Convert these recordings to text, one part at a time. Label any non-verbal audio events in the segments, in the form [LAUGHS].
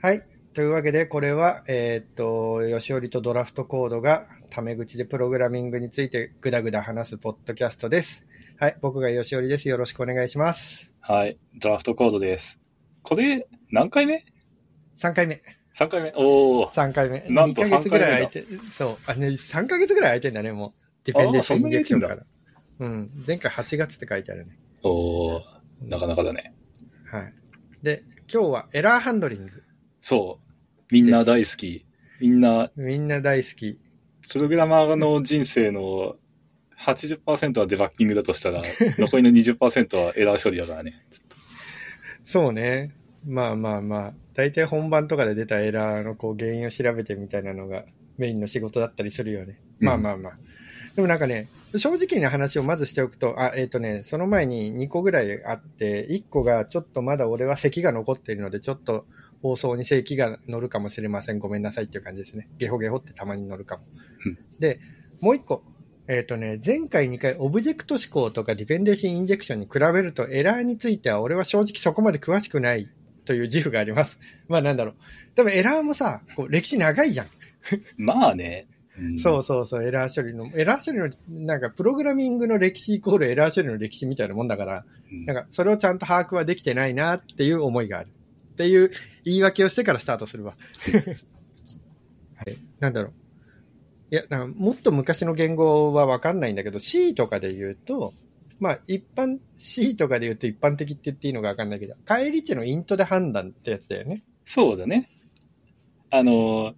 はい。というわけで、これは、えーっと、吉織とドラフトコードが、タメ口でプログラミングについてぐだぐだ話すポッドキャストです。はい。僕が吉織です。よろしくお願いします。はい。ドラフトコードです。これ、何回目？3回目。?3 回目おー。3回目。なんと2ヶ月ぐらい空い3て、そう。あ、ね、3ヶ月ぐらい空いてんだね、もう。ディペンデンションインジェクションから。うん。前回8月って書いてあるね。おー。なかなかだね。はい。で、今日はエラーハンドリング。そう。みんな大好き。みんな、みんな大好き。プログラマーの人生の80%はデバッキングだとしたら、[LAUGHS] 残りの20%はエラー処理だからね。そうね。まあまあまあ。大体本番とかで出たエラーのこう原因を調べてみたいなのがメインの仕事だったりするよね。うんまあまあまあ。でもなんかね、正直な話をまずしておくと、あ、えっ、とね、その前に2個ぐらいあって、1個がちょっとまだ俺は咳が残っているので、ちょっと放送に咳が乗るかもしれません。ごめんなさいっていう感じですね。ゲホゲホってたまに乗るかも。うんで、もう1個。えっ、とね、前回2回、オブジェクト思考とかディペンデンシーインジェクションに比べると、エラーについては俺は正直そこまで詳しくないという自負があります。[LAUGHS] まあなんだろう。多分エラーもさ、こう歴史長いじゃん。[LAUGHS] まあね。うんそうそうそう、エラー処理の、エラー処理の、なんかプログラミングの歴史イコールエラー処理の歴史みたいなもんだから、うんなんかそれをちゃんと把握はできてないなっていう思いがある。っていう言い訳をしてからスタートするわ。[LAUGHS] はい。なんだろう。いや、なんかもっと昔の言語はわかんないんだけど、C とかで言うと、まあ一般、C とかで言うと一般的って言っていいのかわかんないけど、帰り値のイントで判断ってやつだよね。そうだね。あのー、こ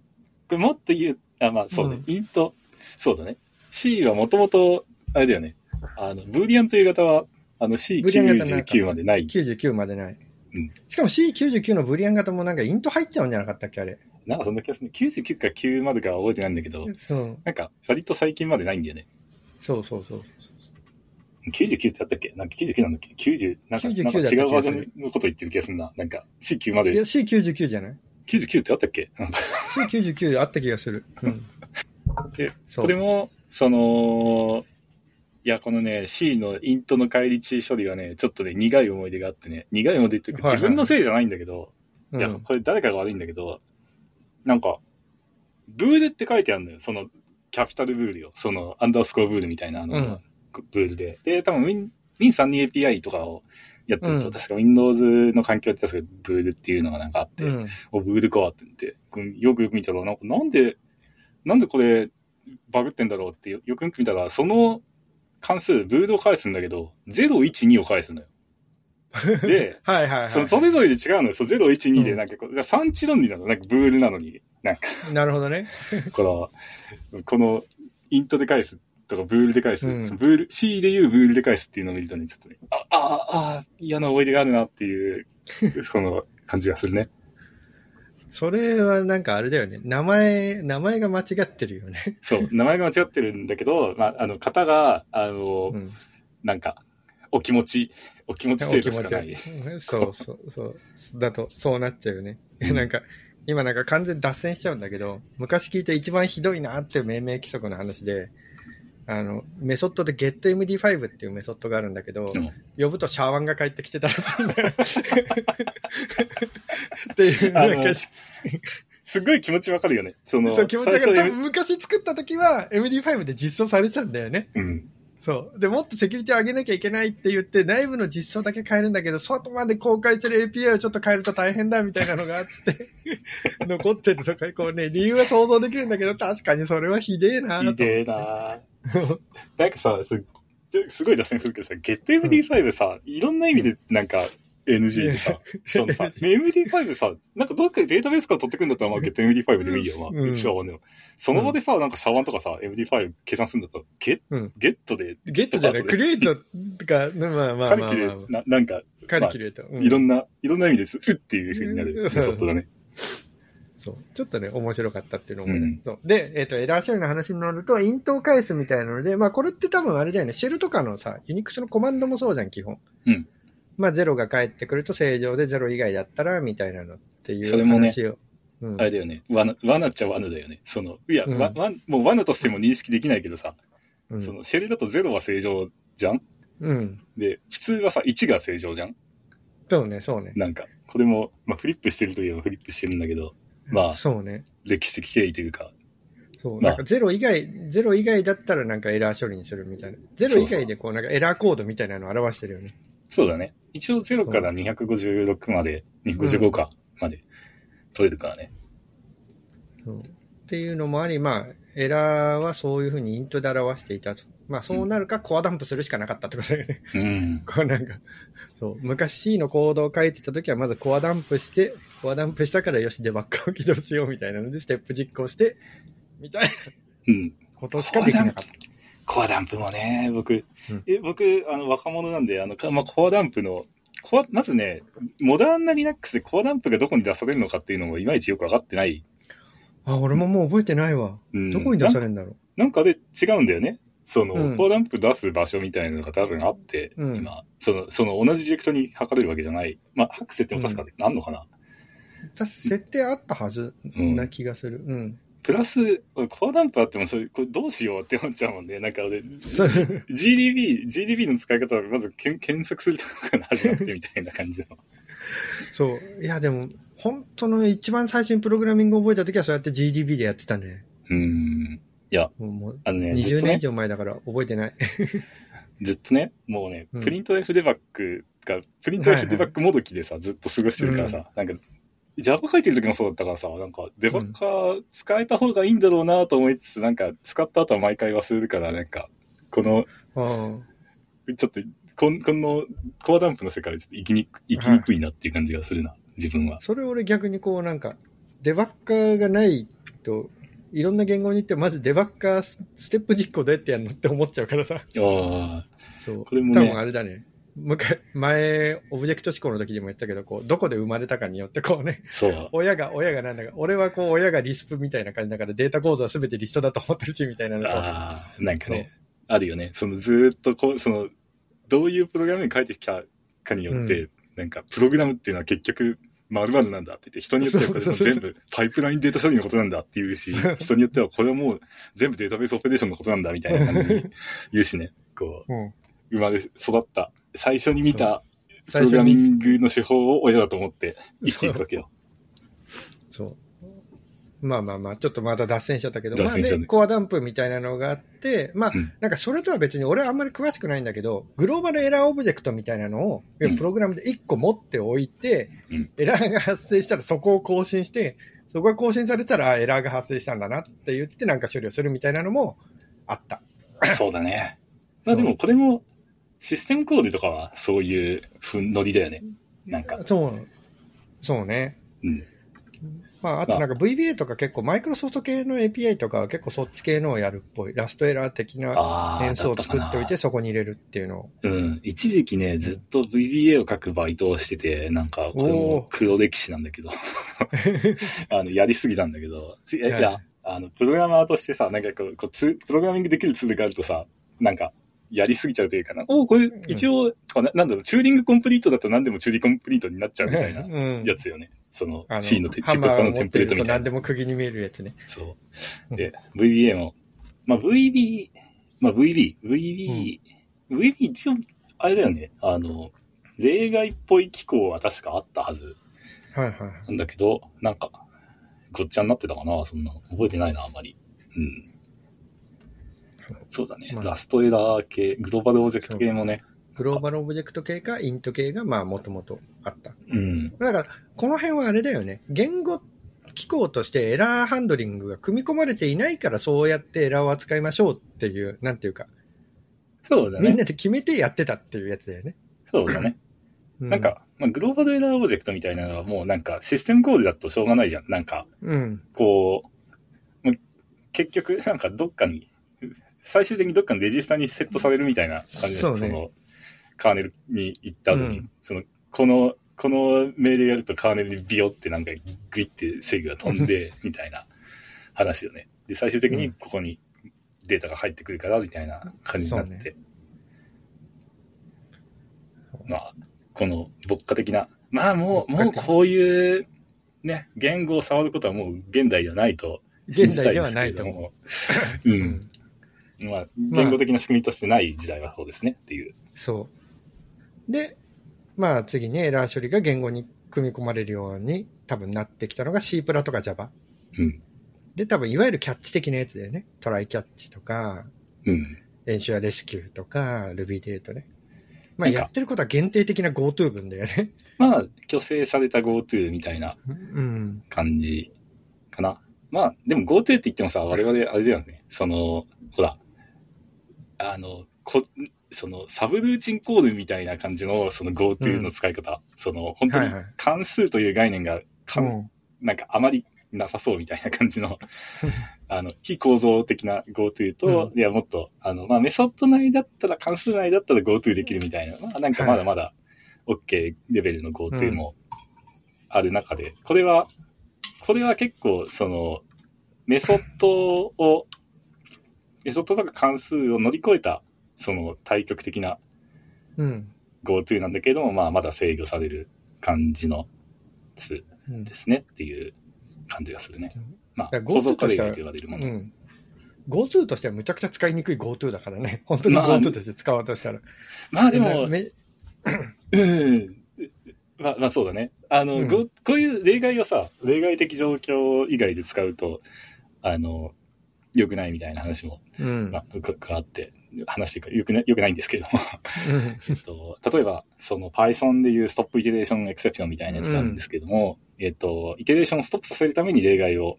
れもっと言う、あ、まあそうね、うんイント、そうだね。C はもともと、あれだよね。あの、ブーリアンという型は、あのブーリアン型なんか C99 までない。99までない。うんしかも C99 のブリアン型もなんかイント入っちゃうんじゃなかったっけあれ。なんかそんな気がするね。99か9までかは覚えてないんだけど、そう。なんか割と最近までないんだよね。そうそうそう。99ってあったっけ？なんか99なんだっけ ?90、なんか99なんか違うバージョンのこと言ってる気がするな。なんか C9 までいや、C99 じゃない？99ってあったっけ？なんか ?C99 あった気がする。うん。[LAUGHS] で、そうこれも、その、いや、このね、C のイントの返り値処理はね、ちょっとね、苦い思い出があってね、苦い思い出っていうか、はいはい自分のせいじゃないんだけど、うんいや、これ誰かが悪いんだけど、なんか、ブールって書いてあるのよ。その、キャピタルブールよ。その、アンダースコアブールみたいな、あの、うんブールで。で、多分 Win、Win32 API とかをやってると、うん確か Windows の環境って確かブールっていうのがなんかあって、うん。お、ブールかって言って、こうよくよく見たら、なんか、なんで、なんでこれ、バグってんだろうってよよくよく見たら、その関数、ブールを返すんだけど、012を返すのよ。[LAUGHS] で、はいはいはい。そそれぞれで違うのよ。そう、012で、うんなんかこう、産地論理なの。なんかブールなのに、なんか、なるほどね。[LAUGHS] この、この、イントで返すとか、ブールで返す、うんそのブール、C で言うブールで返すっていうのを見るとね、ちょっとね、あ、あ、あ、あ嫌な思い出があるなっていう、その感じがするね。それはなんかあれだよね。名前、名前が間違ってるよね。そう、名前が間違ってるんだけど、まあ、あの、型が、あの、うん。なんか、お気持ち、お気持ち程度しかない。そうそうそう。だと、そうなっちゃうよね。うんなんか、今なんか完全に脱線しちゃうんだけど、昔聞いた一番ひどいなっていう命名規則の話で、あの、メソッドで getMD5 っていうメソッドがあるんだけど、うん呼ぶとシャワンが帰ってきてたらしいんだよ。[LAUGHS] っていう、なんか、すっごい気持ちわかるよね。その、そう気持ちが最初多分昔作った時は MD5 で実装されてたんだよね。うん。そう。で、もっとセキュリティを上げなきゃいけないって言って、内部の実装だけ変えるんだけど、外まで公開してる API をちょっと変えると大変だみたいなのがあって、[LAUGHS] 残ってるとか、こうね、理由は想像できるんだけど、確かにそれはひでえなひでえな [LAUGHS] なんかさ、すすごい脱線するけどさ、GetMD5 さ、いろんな意味でなんか NG でさ、[LAUGHS] そのさ、MD5 さ、なんかどっかでデータベースから取ってくんだったら、まあ GetMD5 でもいいよ、まあ、うん一応はね。その場でさ、なんかシャワンとかさ、MD5 計算するんだったら、ゲッ、うん。ゲットで、ゲットじゃない、クリエイトとか、まあまあまあカまあ、リキュレな、なんか、カリキュレート。うん。いろんな、いろんな意味です、うっていう風になる。うん。メソッドだね。そう。ちょっとね、面白かったっていうのを思い出す。うんそうで、えっ、と、エラー処理の話になると、イントを返すみたいなので、まあ、これって多分あれだよね、シェルとかのさ、ユニックスのコマンドもそうじゃん、基本。うん。まあ、ゼロが返ってくると正常でゼロ以外だったら、みたいなのっていうそれもね話を。うんあれだよね。罠、罠っちゃ罠だよね。その、いや、うんわわもう罠としても認識できないけどさ、うんその、シェルだと0は正常じゃん？うん。で、普通はさ、1が正常じゃん？そうね、そうね。なんか、これも、まあ、フリップしてるといえばフリップしてるんだけど、まあ、そうね。歴史的経緯というか、そう。まあなんかゼロ以外、ゼロ以外だったらなんかエラー処理にするみたいな。ゼロ以外でこうなんかエラーコードみたいなのを表してるよね。そうだね。一応0から256まで、255か、まで取れるからね。そうっていうのもあり、まあ、エラーはそういうふうにイントで表していたと。まあ、そうなるか、コアダンプするしかなかったってことだよね。うん。[LAUGHS] こうなんか、そう、昔 C のコードを書いてた時は、まずコアダンプして、コアダンプしたからよし、デバッグを起動しようみたいなので、ステップ実行して、みたいなうん。ことしかできなかった。コアダンプもね、僕、うんえ僕、あの、若者なんで、あの、まあ、コアダンプの、コア、まずね、モダンな Linux でコアダンプがどこに出されるのかっていうのもいまいちよくわかってない。あ、俺ももう覚えてないわ。うん。どこに出されるんだろう。なんかで違うんだよね。その、うんコアダンプ出す場所みたいなのが多分あって、うん今、その、その同じディレクトに測れるわけじゃない。まあ、ハクセっても確かあんのかな、確か設定あったはずうんな気がする。うん。プラス、コアダンプあってもそれ、これどうしようって思っちゃうもんね。なんか俺、GDB、GDB の使い方をまず検検索するところから始まってみたいな感じの。そう。いや、でも、本当の一番最初にプログラミングを覚えた時はそうやって GDB でやってたね。うーん。いや、もうあのね、ずっ20年以上前だから覚えてない。[LAUGHS] ずっとね、もうね、うんプリント F デバッグが、プリント F デバッグもどきでさ、ずっと過ごしてるからさ、なんか、Java 書いてる時もそうだったからさ、なんか、デバッカー使えた方がいいんだろうなと思いつつ、なんか、使った後は毎回忘れるから、なんか、この、うん。ちょっと、こんこの、コアダンプの世界でちょっと生きにく、生きにくいなっていう感じがするな、自分は。それ俺逆にこうなんか、デバッカーがないと、いろんな言語に行って、まずデバッカースステップ実行どうやってやるのって思っちゃうからさ。ああ、そう。これもね多分あれだね。昔、前、オブジェクト思考の時にも言ったけど、こう、どこで生まれたかによって、こうね、そう。親が、親がなんだか、俺はこう、親がリスプみたいな感じだから、データ構造は全てリストだと思ってるし、みたいなのとああ、なんかね、あるよね。そのずーっとこう、その、どういうプログラムに書いてきたかによって、うなんか、プログラムっていうのは結局、〇〇なんだって言って、人によってはこれ全部パイプラインデータ処理のことなんだって言うし、[LAUGHS] 人によってはこれはもう全部データベースオペレーションのことなんだみたいな感じに言うしね、こうん。う、生まれ育った、最初に見たプログラミに、ングの手法を親だと思って生きていくわけよ。そう。まあまあまあ、ちょっとまた脱線しちゃったけど、まあねね、コアダンプみたいなのがあって、まあ、うんなんかそれとは別に、俺はあんまり詳しくないんだけど、 global error object みたいなのを、うんプログラムで1個持っておいて、うんエラーが発生したらそこを更新して、そこが更新されたら、あエラーが発生したんだなって言ってなんか処理をするみたいなのもあった。そうだね。[LAUGHS] まあでもこれも、システムコールとかはそういうふんノリだよね。なんか。そう、そうね。うん。まあ、あとなんか VBA とか結構、マイクロソフト系の API とかは結構そっち系のをやるっぽい。ラストエラー的なああ、変数を作っておいて、そこに入れるっていうのを。なうん。一時期ね、ずっと VBA を書くバイトをしてて、なんか、これも黒歴史なんだけど、[LAUGHS] あの、やりすぎたんだけど、いや、いやあの、プログラマーとしてさ、なんかこう、こうツプログラミングできるツールがあるとさ、なんか、やりすぎちゃうというかな。おこれ、一応、ななんだろう、チューリングコンプリートだと何でもチューリングコンプリートになっちゃうみたいなうんやつよね。そのあ、の C のテハ C ンプロのテンプレートみたいな何で。も釘に見えるやつね。そう。で、VBA も、まあ VB、まあ VB、VB、VB 一応、あれだよね、あの、例外っぽい機構は確かあったはずはいはい。なんだけど、なんか、ごっちゃになってたかな、そんなの。覚えてないな、あんまり。うん。そうだね。まあ last error 系、 global object 系もね。グローバルオブジェクト系か、 int 系が、まあ、もともとあった。うん。だから、この辺はあれだよね。言語機構としてエラーハンドリングが組み込まれていないから、そうやってエラーを扱いましょうっていう、なんていうか、そうだね。みんなで決めてやってたっていうやつだよね。そうだね。うなん、か、まあ、 global error object みたいなのはもうなんかシステムコールだとしょうがないじゃん。なんか、うん。こう、ま結局、なんかどっかに、最終的にどっかのレジスタにセットされるみたいな感じで、そうね。の、カーネルに行った後に、うん。その、この、この命令やるとカーネルにビヨってなんかグイって制御が飛んで、みたいな [LAUGHS] 話よね。で、最終的にここにデータが入ってくるから、みたいな感じになって。そうまあ、この牧歌的な、まあもう、もうこういう、ね、言語を触ることはもう現代ではないと。現代ではないと。思う。[LAUGHS] うん。まあ、言語的な仕組みとしてない時代はそうですねっていう。う。そう。で、まあ次ね、エラー処理が言語に組み込まれるように多分なってきたのが C プラとか Java。うん。で、多分いわゆるキャッチ的なやつだよね。トライキャッチとか、うん。練習やレスキューとか、Ruby で言うとね。まあやってることは限定的な GoTo 文だよね。まあ、虚勢された GoTo みたいなうん。感じかな。まあ、でも GoTo って言ってもさ、我々あれだよね。その、ほら、あの、こ、その、サブルーチンコールみたいな感じの、その GoTo の使い方。その、本当にはいはい。関数という概念がかん、うん。なんかあまりなさそうみたいな感じの、[LAUGHS] あの、非構造的な GoTo と、ういや、もっと、あの、まあ、メソッド内だったら、関数内だったら GoTo できるみたいな、まあ、なんかまだまだ OK レベルの GoTo もある中で、これは、これは結構、その、メソッドを、メソッドとか関数を乗り越えた、その対極的なうん。GoTo なんだけども、まあ、まだ制御される感じのツうんですねっていう感じがするね。まあ、構造化例外と言われるもの。うん。GoTo としてはむちゃくちゃ使いにくい GoTo だからね。[LAUGHS] 本当にまあ GoTo として使おうとしたら。まあでも、め [COUGHS] うん。まあ、まあそうだね。あの、うんごこういう例外をさ、例外的状況以外で使うと、あの、良くないみたいな話も、うん。まあ、ががあって、話していうか、良くない、良くないんですけれども、[LAUGHS] えっと、例えば、その Python でいうストップイテレーションエクセプションみたいなやつがあるんですけども、えっと、イテレーションをストップさせるために例外を、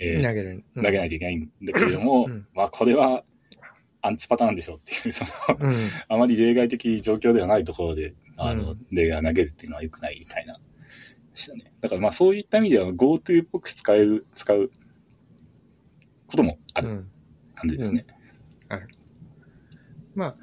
えー投げる。投げないといけないんだけれども、うんまあこれはアンチパターンでしょっていう、その、うん。あまり例外的状況ではないところで、あの、うん例外を投げるっていうのは良くないみたいな、でしたね。だからまあそういった意味では GoTo っぽく使える、使うこともあるうん。感じですね。まあ、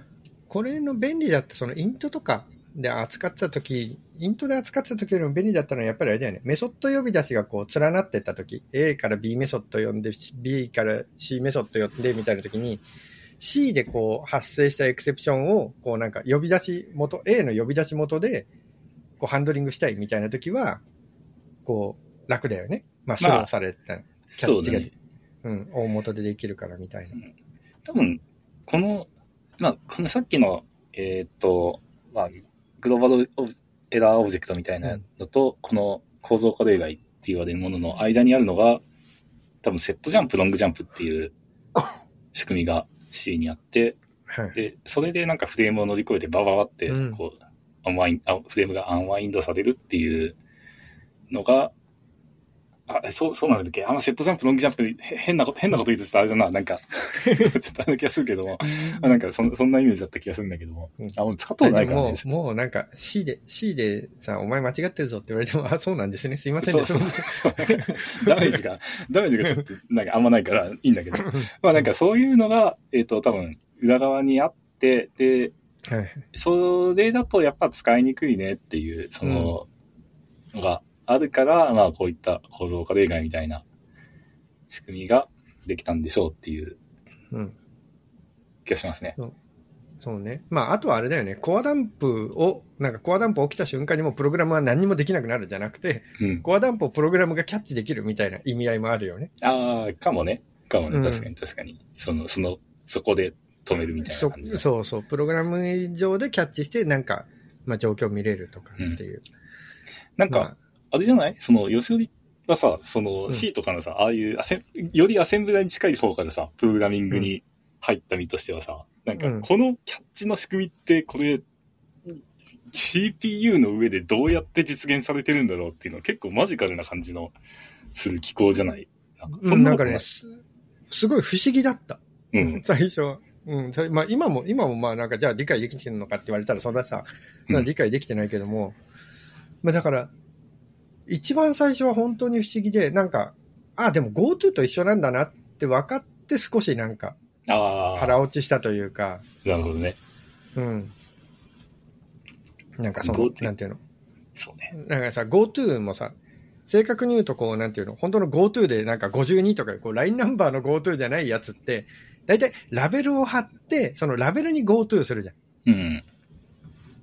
これの便利だった、そのイントとかで扱ってた時イントで扱ってた時よりも便利だったのはやっぱりあれだよね。メソッド呼び出しがこう連なってった時 A から B メソッド呼んで、B から C メソッド呼んでみたいな時に、C でこう発生した exception を、こうなんか呼び出し元、A の呼び出し元で、こうハンドリングしたいみたいな時は、こう楽だよね。まあ、 throw された、キャッチが、そうだね。うん、大元でできるからみたいな。多分、この、まあ、このさっきの、えーっと、まあ、グローバルオブ error object みたいなのと、この構造化例外って言われるものの間にあるのが、多分セットジャンプ、ロングジャンプっていう仕組みが C にあって、はい。で、それでなんかフレームを乗り越えてバババってうん、こう、アンワイン、あフレームがアンワインドされるっていうのが、あ、そう、そうなんだっけ？あのセットジャンプ、ロングジャンプ、へ変なこと、変なこと言うとしたらあれだな、なんか、ちょっとあの気がするけども、あなんかそんそんなイメージだった気がするんだけども、うん。あ、もう使ったことないからね。もう、もうなんか C で、C でさ、お前間違ってるぞって言われても、あ、そうなんですね。すいませんね。そうそう。すいダメージが、ダメージがちょっと、なんかあんまないからいいんだけど、まあなんかそういうのが、えっ、と、多分、裏側にあって、で、はい。それだとやっぱ使いにくいねっていう、その、のがあるから、まあこういった構造化例外みたいな仕組みができたんでしょうっていううん。気がしますね。そうね。まあ、あとはあれだよね。コアダンプを、なんかコアダンプ起きた瞬間にもうプログラムは何にもできなくなるじゃなくて、うん。コアダンプをプログラムがキャッチできるみたいな意味合いもあるよね。ああ、かもね。かもね。うん確かに確かに。その、その、そこで止めるみたいなそ感じの。そうそう。プログラム上でキャッチして、なんか、まあ、状況見れるとかっていう。なんか、まああれじゃない？その、吉織はさ、そのうん C とかのさ、ああいうアセン、よりアセンブラに近い方からさ、プログラミングに入った身としてはさ、なんかうん、このキャッチの仕組みって、これ、CPU の上でどうやって実現されてるんだろうっていうのは結構マジカルな感じのする機構じゃない？なんかそうんん、なんかね。すすごい不思議だった。うん。[LAUGHS] 最初は。うん、それまあ今も、今もまあなんかじゃあ理解できてるのかって言われたらそれはさ、うんまあ理解できてないけども、まあだから、一番最初は本当に不思議で、なんか、あ、でも GoTo と一緒なんだなって分かって少しなんか腹落ちしたというか、なるほどね。うん。なんかその、なんていうの？そうね。なんかさ、GoTo もさ、正確に言うとこう、なんていうの、本当の GoTo でなんか52とか、こう、ラインナンバーの GoTo じゃないやつって、大体ラベルを貼って、そのラベルに GoTo するじゃん。うん。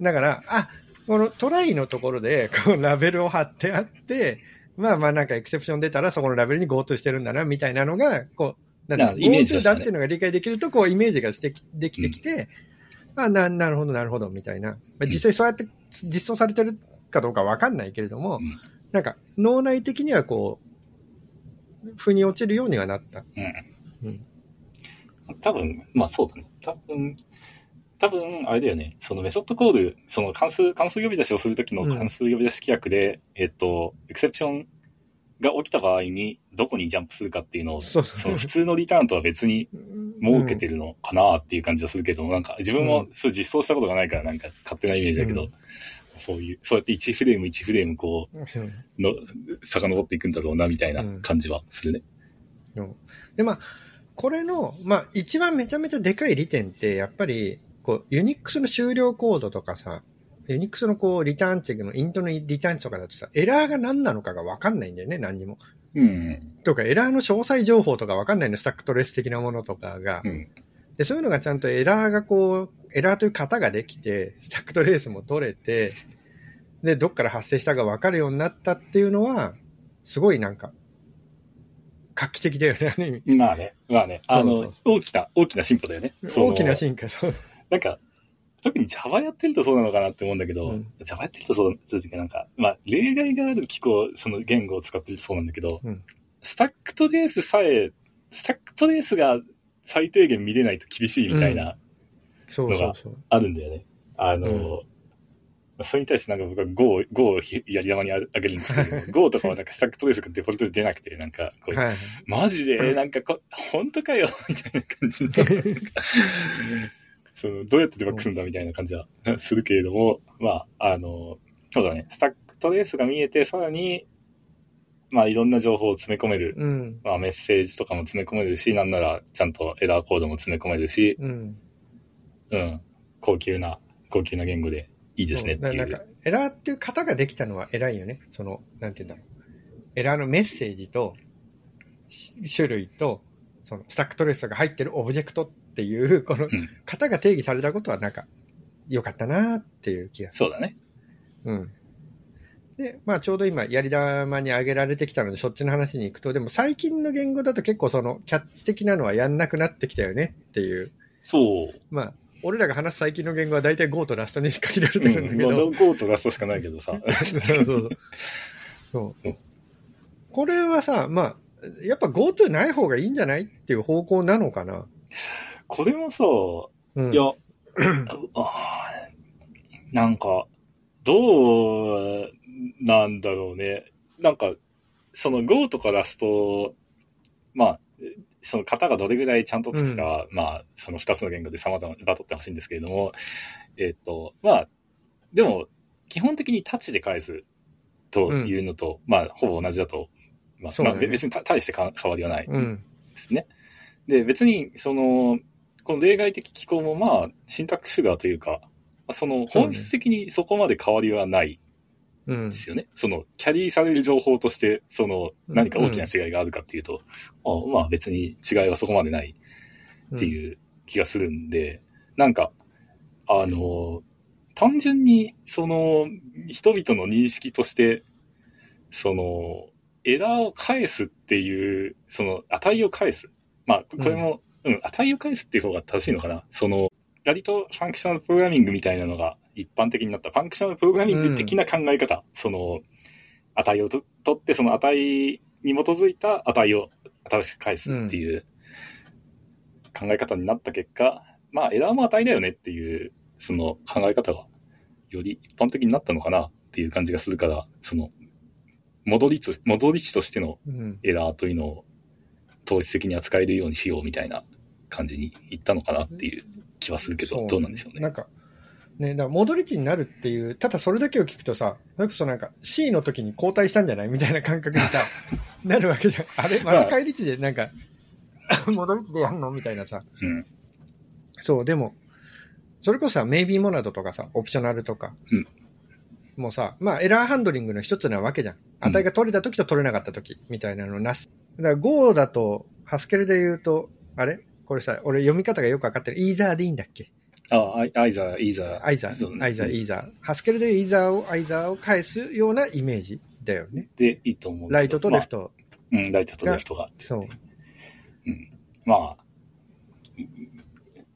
だから、あ、このトライのところで、[LAUGHS] こう、ラベルを貼ってあって、まあまあなんかエクセプション出たらそこのラベルに GoTo してるんだな、みたいなのが、こう、なんだあイメージと GoTo だっていうのが理解できると、こう、イメージがしてきできてきて、あな、なるほど、なるほど、みたいな。まあ、実際そうやって実装されてるかどうかわかんないけれども、うんなんか脳内的にはこう、腑に落ちるようにはなった。うん。うん多分、まあそうだね。多分、多分、あれだよね。そのメソッドコール、その関数、関数呼び出しをするときのうん。関数呼び出し規約で、えっと、エクセプションが起きた場合に、どこにジャンプするかっていうのを、その普通のリターンとは別に設けてるのかなっていう感じはするけど、なんか自分もそう実装したことがないから、なんか勝手なイメージだけど、うん。そういう、そうやって1フレーム1フレームこうん。う、の、遡っていくんだろうな、みたいな感じはするね。で、まあ、これの、まあ、一番めちゃめちゃでかい利点って、やっぱり、こう、ユニックスの終了コードとかさ、ユニックスのこう、リターンチェックのイントのリターン値とかだとさ、エラーが何なのかがわかんないんだよね、何にも。うん。とか、エラーの詳細情報とかわかんないの、スタックトレス的なものとかが。うん。で、そういうのがちゃんとエラーがこう、エラーという型ができて、スタックトレースも取れて、で、どっから発生したか分かるようになったっていうのは、すごいなんか、画期的だよね、ある意味。まあね、まあね、あの、そうそう大きな、大きな進歩だよね。大きな進化、そう。なんか、特に Java やってるとそうなのかなって思うんだけど、うん Java やってるとそう、そういう時なんか、まあ、例外がある機構、その言語を使ってるとそうなんだけど、うんスタックトレースさえ、スタックトレースが最低限見れないと厳しいみたいな、そうそうそう。あるんだよね。あの、うんまあそれに対してなんか僕は Go を、Go をひやり玉にあげるんですけど、[LAUGHS] Go とかはなんかスタックトレースがデフォルトで出なくて、なんかこう、はい。マジでなんかこ、本当かよみたいな感じの。[LAUGHS] その、どうやってデバッグするんだみたいな感じは [LAUGHS] するけれども、まあ、あの、そうだね、 stack trace が見えて、さらに、まあ、いろんな情報を詰め込める。うん。まあ、メッセージとかも詰め込めるし、なんなら、ちゃんとエラーコードも詰め込めるし、うん。うん、高級な、高級な言語でいいですねっていう。なんか、エラーっていう型ができたのは偉いよね。その、なんて言うんだろう。エラーのメッセージと、し種類と、その、 stack trace が入ってるオブジェクトっていう、[LAUGHS] このうん、型が定義されたことはなんか、良かったなっていう気がする。そうだね。うん。で、まあちょうど今、やり玉に挙げられてきたので、そっちの話に行くと、でも最近の言語だと結構その、キャッチ的なのはやんなくなってきたよねっていう。そう。まあ、俺らが話す最近の言語は大体 Go とラストに限られてうん、るんだけまあ、ど。Go とラストしかないけどさ。[LAUGHS] そうそうそう。そうこれはさ、まあ、やっぱ GoTo ない方がいいんじゃないっていう方向なのかな？これもさ、うん、いや、なんか、どうなんだろうね。なんか、その Go とかラスト、まあ、その型がどれぐらいちゃんとつくかは、まあ、その二つの言語で様々にバトってほしいんですけれども、えっ、と、まあ、でも、基本的にタッチで返すというのと、まあ、ほぼ同じだと、まあ、ねまあ別にた大してか変わりはないうん。ですね。で、別に、その、この例外的機構もまあ、シンタックシュガーというか、その本質的にそこまで変わりはないうんんで。すよね。その、キャリーされる情報として、その、何か大きな違いがあるかっていうと、あまあ別に違いはそこまでないっていう気がするんで、なんか、あの、単純に、その、人々の認識として、その、エラーを返すっていう、その、値を返す。まあ、これも、うん、値を返すっていう方が正しいのかな？その、割と functional programming みたいなのが一般的になった、 functional programming 的な考え方、その、値をと取って、その値に基づいた値を新しく返すっていう考え方になった結果、まあ、エラーも値だよねっていう、その考え方が、より一般的になったのかなっていう感じがするから、その、戻りと、戻り値としてのうん。エラーというのを、統一的に扱えるようにしようみたいな感じにいったのかなっていう気はするけど、そどうなんでしょうね。なんか、ね、だから戻り値になるっていう、ただそれだけを聞くとさ、それこそなんか C の時に交代したんじゃない？みたいな感覚にさ、[LAUGHS] なるわけじゃん。あれまた帰り値でなんか、[LAUGHS] 戻り値でやんの？みたいなさ。うん。そう、でも、それこそさ、メイビーモナドとかさ、オプショナルとか、うんもうさ、まあエラーハンドリングの一つなわけじゃん。値が取れた時と取れなかった時みたいなのなし。だから Go だと、ハスケルで言うと、あれ？これさ、俺読み方がよくわかってる。イーザーでいいんだっけ？あ、アイアイザー、イーザー。アイザー、そうねアイザー、イーザー。ハスケルでイーザーを、アイザーを返すようなイメージ？だよね。でいいと思う。ライトとレフト。まあうん、ライトとレフトが。そう。まあ、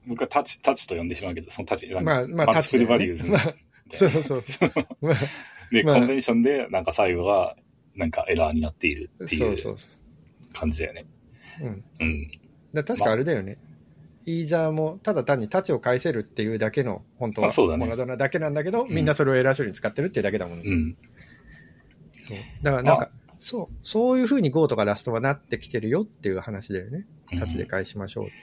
僕はタッチ、タッチと呼んでしまうけど、そのタッチ、まあ、まあ、タッチマルチプルバリューズ。まあ、そうそうそう。[LAUGHS] まあ、で、まあコンベンションで、なんか最後は、なんかエラーになっているっていうそうそうそ感じだよね。う。うん。うん。だ確かあれだよね。イーザーもただ単に太刀を返せるっていうだけの本当はあそうだねモナドなだけなんだけど、んみんなそれをエラー処理に使ってるっていうだけだもんね。うん。だからなんか、そう、そういう風に Go とかラストはなってきてるよっていう話だよね。タッチで返しましょうって。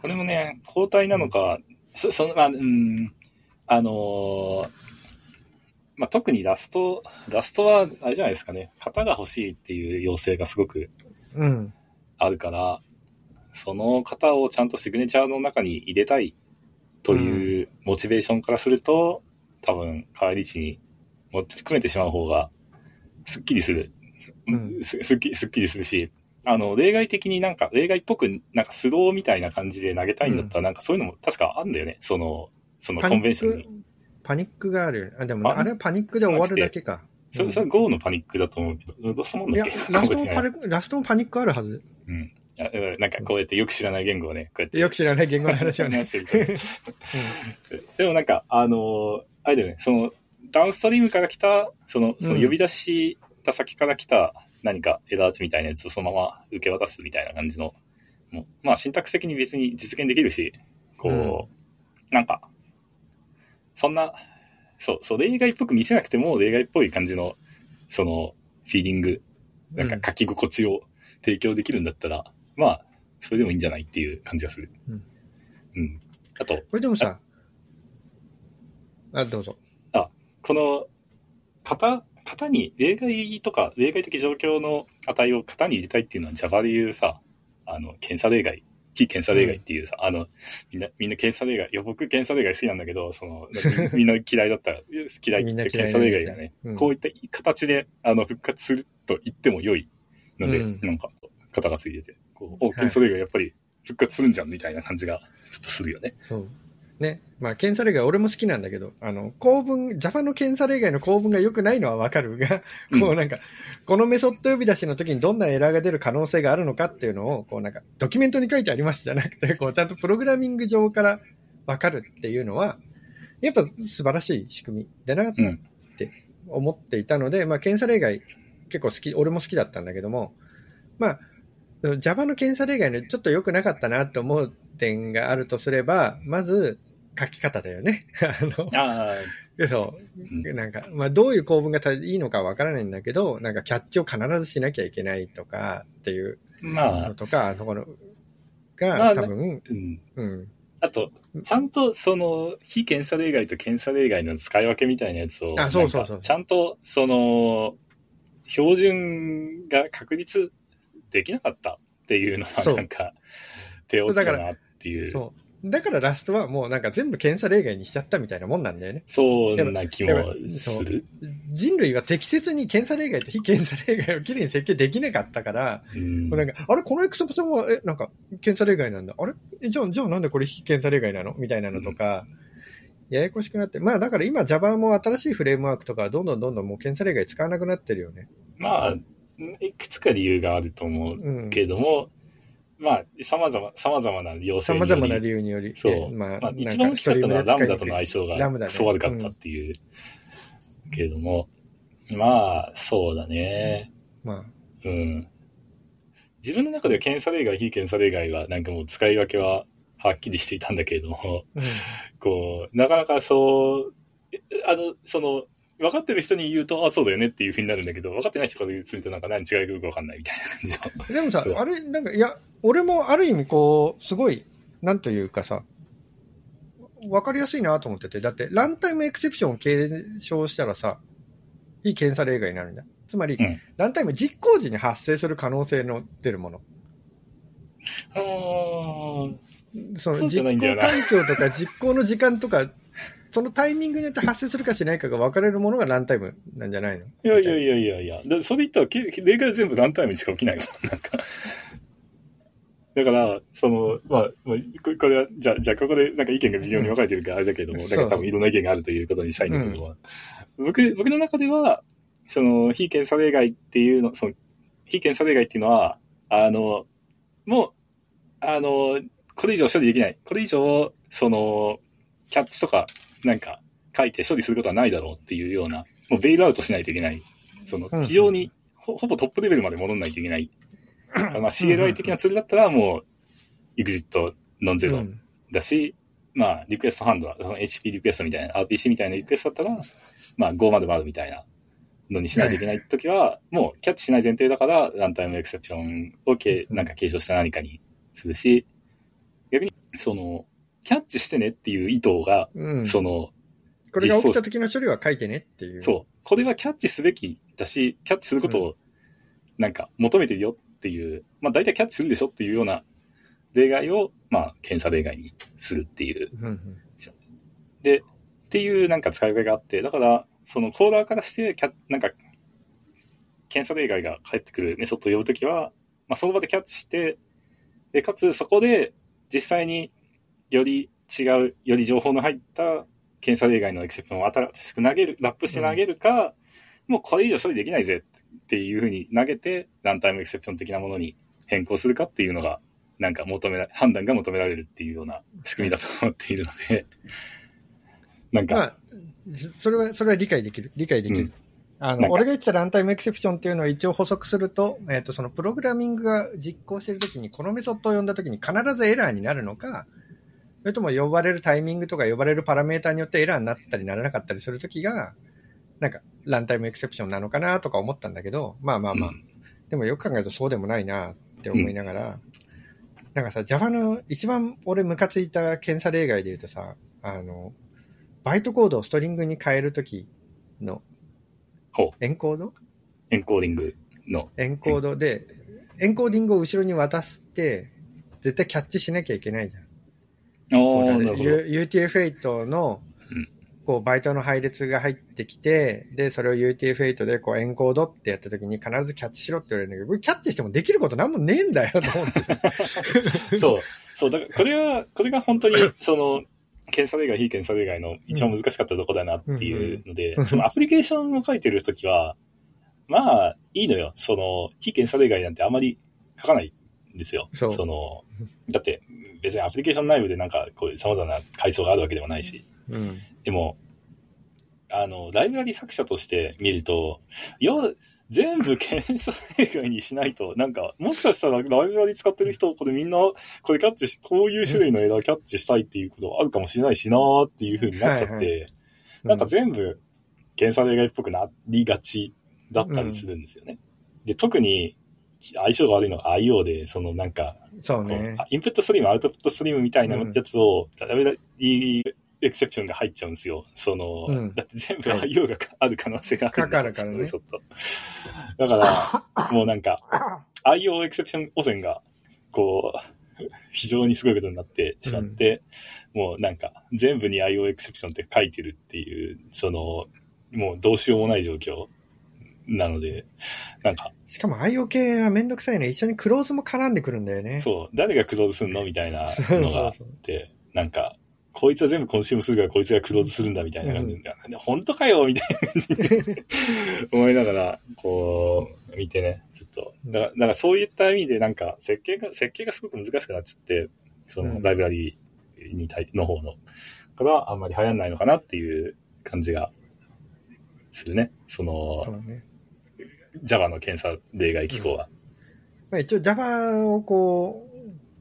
これもね、交代なのか、そ、その、まあ、うん、あのーまあ、特にラスト、ラストは、あれじゃないですかね、型が欲しいっていう要請がすごくうん。あるから、その型をちゃんとシグネチャーの中に入れたいというモチベーションからすると、多分、帰り地に持って含めてしまう方が、すっきりする。うんすすっきり、すっきりするし、あの、例外的になんか、例外っぽく、なんかスローみたいな感じで投げたいんだったら、なんかそういうのも確かあるんだよね。その、そのコンベンションに。、パニックがある。あ、でも、ああれはパニックで終わるだけか。それ、それ GO のパニックだと思うけど、どうしたもんいやだっけ、ラストもパニラストもパニックあるはず。うん。うんなんかこうやってよく知らない言語をね、こうやって。よく知らない言語の話をね。話してるからでもなんか、あのーあれだよね、その、ダウンストリームから来た、その、その呼び出した先から来た何かエラー値みたいなやつをそのまま受け渡すみたいな感じの、もうまあ、シンタックス的に別に実現できるし、こう、なんか、そんな、そう、そう、例外っぽく見せなくても例外っぽい感じの、その、フィーリング、なんか書き心地を提供できるんだったら、まあ、それでもいいんじゃないっていう感じがする。うん。うん。あと、これでもさ、あ、どうぞ。この型、型に、例外とか、例外的状況の値を型に入れたいっていうのは Java でいうさ、あの、検査例外、非検査例外っていうさ、あの、みんな、みんな検査例外、いや、僕検査例外好きなんだけど、その、み [LAUGHS] んな嫌いだったら、嫌いって検査例外だね。うんこういった形で、あの、復活すると言っても良いので、うんなんか、型がついてて、こう、お、検査例外やっぱり復活するんじゃんみたいな感じが、ちょっとするよね。そう。ね。まあ、検査例外、俺も好きなんだけど、あの、構文、Java の検査例外の構文が良くないのはわかるが、うんこうなんか、このメソッド呼び出しの時にどんなエラーが出る可能性があるのかっていうのを、こうなんか、ドキュメントに書いてありますじゃなくて、[LAUGHS] こうちゃんとプログラミング上からわかるっていうのは、やっぱ素晴らしい仕組みだなっうん。て思っていたので、まあ、検査例外結構好き、俺も好きだったんだけども、まあ、Java の検査例外のちょっと良くなかったなと思う点があるとすれば、まず書き方だよね。[LAUGHS] あの、ああ、そうう。なんか、まあ、どういう構文がたいいのかわからないんだけど、なんかキャッチを必ずしなきゃいけないとかっていうまあの、とか、そこの、まあが多分、うん。うん。あと、ちゃんとその、非検査例外と検査例外の使い分けみたいなやつを、あそうそうそうちゃんと、その、標準が確立できなかったっていうのは、そうなんか、手落ちだなっていう、そうそう。だからラストはもうなんか全部検査例外にしちゃったみたいなもんなんだよね。んな気もする。人類は適切に検査例外と非検査例外をきれいに設計できなかったから、うんなんか、あれこのエクセプションは、え、なんか、検査例外なんだ。あれ？えじゃあ、じゃあなんでこれ非検査例外なの？みたいなのとか、ややこしくなって。まあだから今 Java も新しいフレームワークとかどんどんどんどんもう検査例外使わなくなってるよね。まあ、いくつか理由があると思ううん。けれども、まあ、様々、様々な要請により様々な理由により。そうえまあ、まあ、一番大きかったのはラムダとの相性がクソ悪かったっていう、けれども、まあ、そうだね。まうん。自分の中では検査例外、非検査例外は、なんかもう使い分けははっきりしていたんだけれども、あ、うん。こう、なかなかそう、えあの、その、分かってる人に言うと、あ、そうだよねっていうふうになるんだけど、分かってない人からするとなんか何違いがよく分かんないみたいな感じの。でもさあれ、なんか、いや、俺もある意味こう、すごい、なんというかさ、わかりやすいなと思ってて、だって、ランタイムエクセプションを継承したらさ、いい検査例外になるんだ。つまり、うんランタイム実行時に発生する可能性の出るもの。あーその実行環境とか実行の時間とか、そのタイミングによって発生するかしないかが分かれるものがランタイムなんじゃないの？いやいやいやいやいや。だそれ言ったらけ、例外は全部ランタイムにしか起きないよ。[LAUGHS] なんか。だから、その、まあ、まあ、ここれは、じゃあ、じゃあここでなんか意見が微妙に分かれてるからあれだけれども、うんだから多分いろんな意見があるということにしたいんだけども、僕、僕の中では、その、非検査例外っていうの、その、非検査例外っていうのは、あの、もう、あの、これ以上処理できない。これ以上、その、キャッチとか、なんか、書いて処理することはないだろうっていうようなもうベイルアウトしないといけない。そのうん、非常にほ、ほぼトップレベルまで戻んないといけない。まあ CLI 的なツールだったらもう、エグジットノンゼロうんだし、まあ、リクエストハンドラー、その HP リクエストみたいな、RPC みたいなリクエストだったら、まあ、500みたいなのにしないといけないときは、もうキャッチしない前提だから、ランタイムエクセプションをけなんか継承した何かにするし、逆に、その、キャッチしてねっていう意図が、うん。その、これが起きた時の処理は書いてねっていう。そう、これはキャッチすべきだし、キャッチすることを、なんか、求めてるよっていう、まあ、大体キャッチするでしょっていうような例外を、まあ、検査例外にするっていううんうん。で、っていうなんか使い方があって、だから、そのコーダーからして、キャなんか、検査例外が返ってくるメソッドを呼ぶときは、まあ、その場でキャッチして、で、かつそこで実際により違う、より情報の入った検査例外のエクセプションを新しく投げる、ラップして投げるか、もうこれ以上処理できないぜっていうふうに投げて、ランタイムエクセプション的なものに変更するかっていうのが、なんか求めら、判断が求められるっていうような仕組みだと思っているので、[LAUGHS] なんか、まあ、それは、それは理解できる。理解できる。うん。あの、俺が言ってたランタイムエクセプションっていうのを一応補足すると、えっ、と、そのプログラミングが実行しているときに、このメソッドを呼んだときに必ずエラーになるのか、それとも呼ばれるタイミングとか呼ばれるパラメータによってエラーになったりならなかったりするときが、なんか、ランタイムエクセプションなのかなとか思ったんだけど、まあまあまあ、うんでもよく考えるとそうでもないなって思いながら、なんかさ、Java の一番俺ムカついた検査例外で言うとさ、あの、バイトコードをストリングに変えるときのほう、エンコード？エンコーディングの、エンコードで、エンコーディングを後ろに渡して、絶対キャッチしなきゃいけないじゃん。おー、なるほど。U- UTF-8 のうん、こう、バイトの配列が入ってきて、で、それを UTF-8 でこう、エンコードってやった時に必ずキャッチしろって言われるんだけど、キャッチしてもできることなんもねえんだよ、と思って。[LAUGHS] そう。そう、だから、これは、これが本当に、その、検査例外、非検査例外の一番難しかったところだなっていうので、うんそのアプリケーションを書いてるときは、まあ、いいのよ。その、非検査例外なんてあまり書かないんですよ。そうの、だって、別にアプリケーション内部でなんか、こういう様々な階層があるわけでもないし。うん。でも、あの、ライブラリ作者として見ると、いや、全部検査例外にしないと、なんか、もしかしたらライブラリ使ってる人、これみんな、これキャッチし、こういう種類の枝をキャッチしたいっていうことはあるかもしれないしなーっていう風になっちゃって、はいはなんか全部検査例外っぽくなりがちだったりするんですよね。で、特に相性が悪いのが IO で、そのなんか、そうね。インプットストリーム、アウトプットストリームみたいなうんやつを、ライブラリエクセプションが入っちゃうんですよ。その、うん。だって全部はい。IO がある可能性がある。かかるからね。そのメソッドだから、もうなんか、IO エクセプション汚染が、こう、非常にすごいことになってしまって、もうなんか、全部に IO エクセプションって書いてるっていう、その、もうどうしようもない状況なので、なんか、しかも IO 系はめんどくさいね。一緒にクローズも絡んでくるんだよね。そう、誰がクローズするの？みたいなのがあっそうそうて、なんか、こいつは全部コンシュームするからこいつがクローズするんだみたいな感じで、で本当かよ？みたいな感じで思いながら、こう、見てね、ちょっと、だから、だからそういった意味でなんか、設計が、設計がすごく難しくなっちゃって、そうのん。ライブラリに対、の方の、からあんまり流行んないのかなっていう感じがするね。そのそ、Java の検査例外機構は。まあ、一応 Java をこ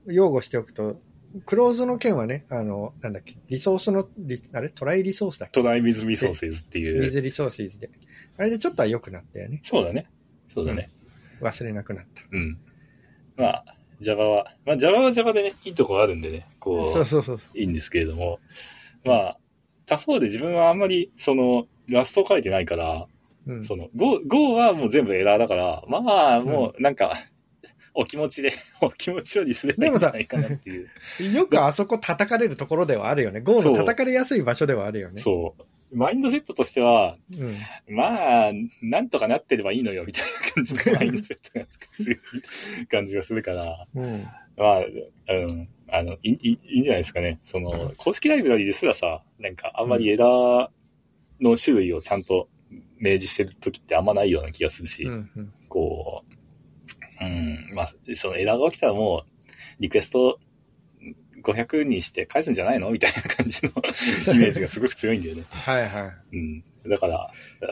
う、擁護しておくと、クローズの件はね、あの、なんだっけ、リソースの、リあれトライリソースだっけ？トライ with resources っていう。水リソースで。あれでちょっとは良くなったよね。そうだね。そうだね。忘れなくなった。うん。まあ、Java は、まあ Java は Java でね、いいとこあるんでね、こう、そうそうそう。いいんですけれども、まあ、他方で自分はあんまり、その、ラスト書いてないから、うん、その、Go、Go はもう全部エラーだから、まあ、もう、なんか、お気持ちで、[LAUGHS] お気持ちよりすればいいんじゃないかなっていう。[LAUGHS] よくあそこ叩かれるところではあるよね。Go の叩かれやすい場所ではあるよね。そう。マインドセットとしては、うん。まあ、なんとかなってればいいのよ、みたいな感じのマインドセットが強い感じがするから、うん。まあ、うん、あの、いいいいんじゃないですかね。その、公式ライブラリですらさ、なんかあんまりエラーの種類をちゃんと明示してる時ってあんまないような気がするし、うん。うんこう、うん、まあ、そのエラーが起きたらもう、リクエスト500にして返すんじゃないのみたいな感じの [LAUGHS] イメージがすごく強いんだよね。はいはうん。だから、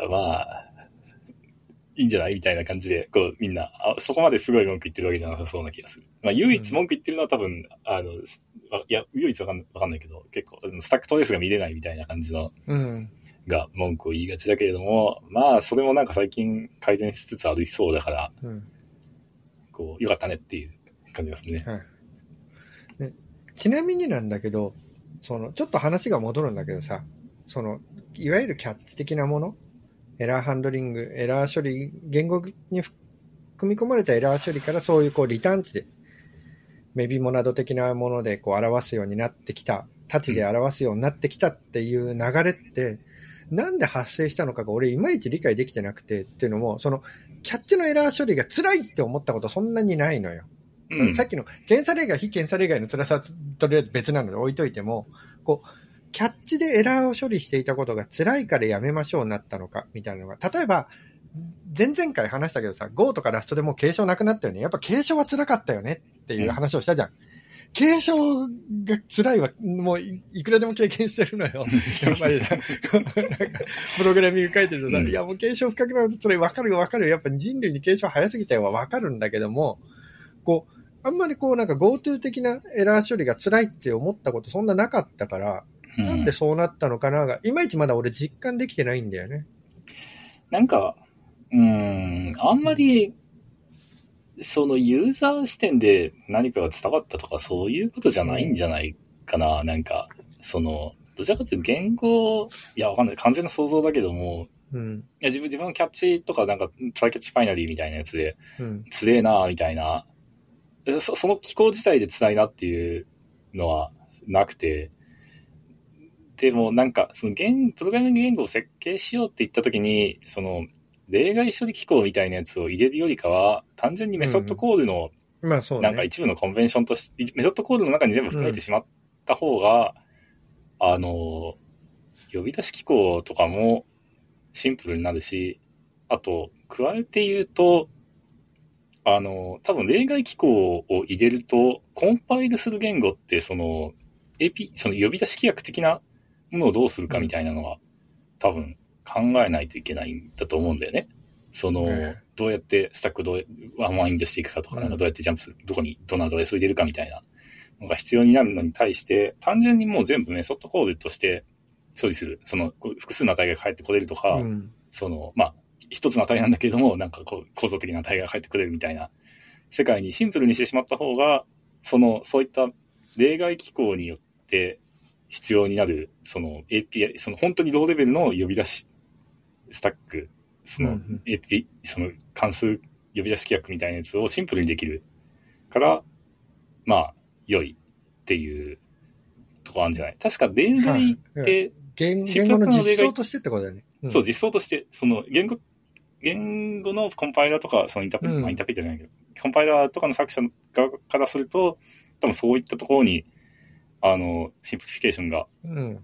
まあ、いいんじゃないみたいな感じで、こう、みんなあ、そこまですごい文句言ってるわけじゃなさそうな気がする。まあ、唯一文句言ってるのは多分、あの、あいや、唯一わかんわかんないけど、結構、スタックトレースが見れないみたいな感じの、い。うん。が文句を言いがちだけれども、まあ、それもなんか最近改善しつつ歩きそうだから、うん。こう、よかったねっていう感じがするね。はい。ね、ちなみになんだけど、その、ちょっと話が戻るんだけどさ、その、いわゆるキャッチ的なもの、エラーハンドリング、エラー処理、言語に組み込まれたエラー処理からそういうこうリターン値で、メビモナド的なものでこう表すようになってきた、タチで表すようになってきたっていう流れって、なんで発生したのかが俺いまいち理解できてなくてっていうのも、その、キャッチのエラー処理が辛いって思ったことそんなにないのよ。うんさっきの検査例外、非検査例外の辛さはとりあえず別なので置いといても、こう、キャッチでエラーを処理していたことが辛いからやめましょうになったのか、みたいなのが、例えば、前々回話したけどさ、GO とかラストでもう継承なくなったよね。やっぱ継承は辛かったよねっていう話をしたじゃん。継承が辛いは、もういいくらでも経験してるのよ。[LAUGHS] やっぱり [LAUGHS] プログラミング書いてるとさ、うんいやもう継承深くなるとそれ分かるよ分かるよ。やっぱ人類に継承早すぎたよは分かるんだけども、こう、あんまりこうなんか GoTo 的なエラー処理が辛いって思ったことそんななかったから、うんなんでそうなったのかなが、いまいちまだ俺実感できてないんだよね。なんか、うーん、あんまり、そのユーザー視点で何かが伝わったとかそういうことじゃないんじゃないかな。なんか、その、どちらかというと言語、いや、わかんない。完全な想像だけども、うん。いや、自分、自分のキャッチとかなんか、トライキャッチファイナリーみたいなやつで、うん。つれえなみたいな、そその機構自体で辛いなっていうのはなくて、でもなんか、その言、プログラミング言語を設計しようって言ったときに、その、例外処理機構みたいなやつを入れるよりかは、単純にメソッドコールの、まあそうね。なんか一部のコンベンションとして、メソッドコールの中に全部含めてしまった方が、あの、呼び出し機構とかもシンプルになるし、あと、加えて言うと、あの、多分例外機構を入れると、コンパイルする言語って、その、AP、その呼び出し規約的なものをどうするかみたいなのは、多分考えないといけないんだと思うんだよね。その、ねどうやってスタックどうワンワインドしていくかとか、うんなんかどうやってジャンプする、どこにどのアドレスを入れるかみたいなのが必要になるのに対して、単純にもう全部メソッドコールとして処理する。その、複数の値が返ってこれるとか、うん。その、まあ、一つの値なんだけれども、なんかこう、構造的な値が返ってくれるみたいな世界にシンプルにしてしまった方が、その、そういった例外機構によって必要になる、その API、その本当にローレベルの呼び出し、スタック、そのうんその関数呼び出し規約みたいなやつをシンプルにできるから、まあ、良いっていうとこあるんじゃない？確か例外って、言語の実装としてってことだよね。ん。そう、実装として、その言語、言語のコンパイラーとか、そのインタープレ、うん。まあインタープレじゃないけど、コンパイラーとかの作者側からすると、多分そういったところに、あの、 simplification がうん。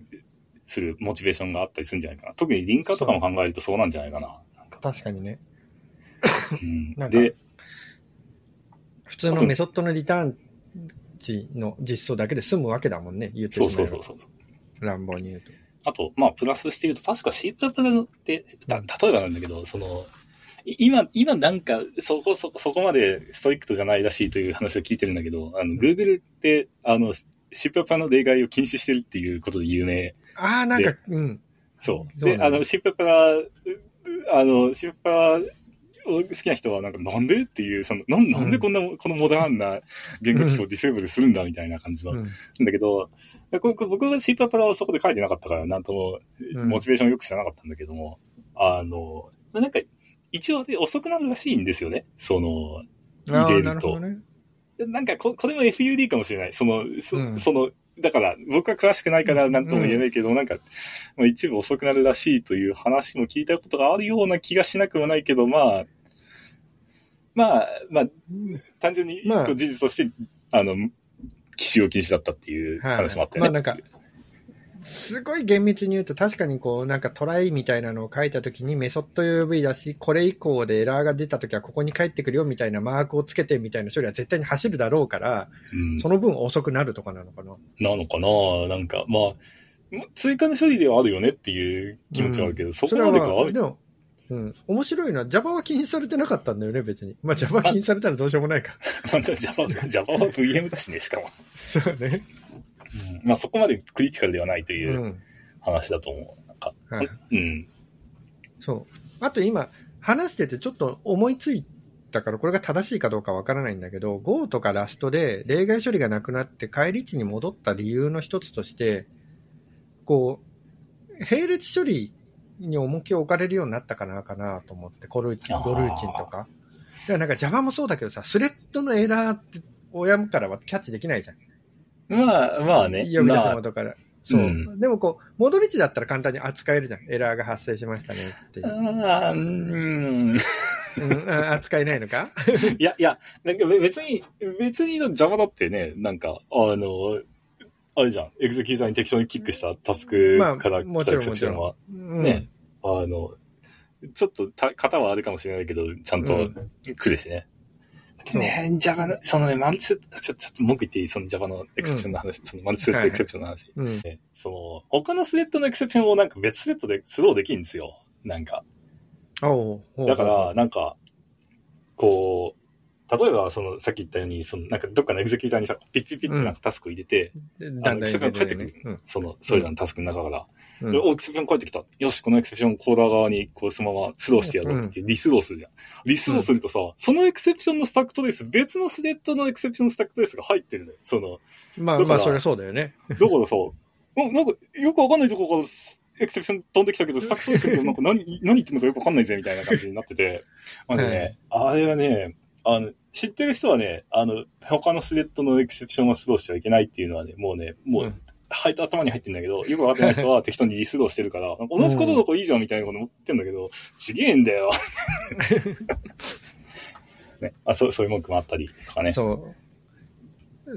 するモチベーションがあったりするんじゃないかな。特にリンカーとかも考えるとそうなんじゃないかな。なんか確かにね。うんなんかで、普通のメソッドのリターン値の実装だけで済むわけだもんね。言ってそうしまえばそうそうそう。乱暴に言うと。あと、まあ、プラスして言うと、確か C++ って、た例えばなんだけど、その、い今、今なんか、そこ、そこ、そこまでストイックトじゃないらしいという話を聞いてるんだけど、あの、Google って、あの、C++ の例外を禁止してるっていうことで有名。ああ、なんか、うん。そう。で、そうなんだあの、C++、あの、C++ を好きな人は、なんか、なんでっていう、その、なんなんでこんな、このモダンな言語機をディセーブルするんだみたいな感じの、うんなんだけど、僕が C++ をそこで書いてなかったから、なんとも、うんモチベーションよく知らなかったんだけども、あの、まあなんか、一応で遅くなるらしいんですよね。その、ああ、入れるとなるほどね。なんかこ、これも FUD かもしれない。その、そ,、うんその、だから、僕は詳しくないからなんとも言えないけど、なんか、まあ、一部遅くなるらしいという話も聞いたことがあるような気がしなくはないけど、まあ、まあ、まあ、単純に事実として、あの、騎士を禁止だったっていうはい。話もあったよね。まあなんか、すごい厳密に言うと、確かにこう、なんかトライみたいなのを書いたときにメソッド UV だし、これ以降でエラーが出たときはここに返ってくるよみたいなマークをつけてみたいな処理は絶対に走るだろうから、うん。その分遅くなるとかなのかな。なのかななんか、まあ、追加の処理ではあるよねっていう気持ちはあるけど、そこまでかは、でも、うん。面白いのは Java は禁止されてなかったんだよね、別に。まあ Java 禁止されたらどうしようもないか。[LAUGHS] まだ Java、Java は VM だしね、しかも。そうね。うんまあそこまでクリティカルではないとう。いうん話だと思う。なんか、はい。うん。そう。あと今、話しててちょっと思いついたから、これが正しいかどうかわからないんだけど、Go とかラストで例外処理がなくなって返り値に戻った理由の一つとして、こう、並列処理に重きを置かれるようになったかな、かなと思って、コルーチン、ゴルーチンとか。だからなんか Java もそうだけどさ、スレッドのエラーって親からはキャッチできないじゃん。まあ、まあね。呼び出しまあ元から。そう。うんでもこう、戻り値だったら簡単に扱えるじゃん。エラーが発生しましたねっていう。あーうん。うん、あ扱えないのか？[LAUGHS] いや、いや、なんかべ別に、別にの Java だってね、なんか、あの、あれじゃん、 executor に適当にキックしたタスクまあから来た exception は、うんね、あの、ちょっとた型はあるかもしれないけど、ちゃんと来るしね。そうね、Java の、そのね、マルチスレッド、ちょ、ちょっと文句言っていい？その Java のエクセプションの話、そのマルチスレッド exception の話。うん。ねその、他のスレッドの exception をなんか別スレッドで throw できるんですよ。なんか。だから、なんか、こう、例えば、その、さっき言ったように、その、なんか、どっかの executor にさ、ピッピッピッってなんかタスクを入れて、でだんだんあの入れてるそれが返ってくうん。その、それらのタスクの中から、うんでお exception 返ってきた。よし、この exception caller 側に、こう、そのまま throw してやろうって、 rethrow するじゃん。 rethrow するとさ、その exception の stack trace、別のスレッドの exception の stack trace が入ってるのよ。その、まあまあ、それそうだよね。だからさ、おなんか、よくわかんないところから exception 飛んできたけど、[LAUGHS] stack trace なんか何、何言ってんのかよくわかんないぜ、みたいな感じになってて。まずね、あれはね、あの、知ってる人はね、あの、他のスレッドのエクセプションはスローしてはいけないっていうのはね、もうね、もう、うんはい、頭に入ってんだけど、よくわかってない人は適当にリスローしてるから、[LAUGHS] なんか同じことの子いいじゃんみたいなこと思ってんだけど、ちげえんだよ。[LAUGHS] ね、あそう、そういう文句もあったりとかね。そう。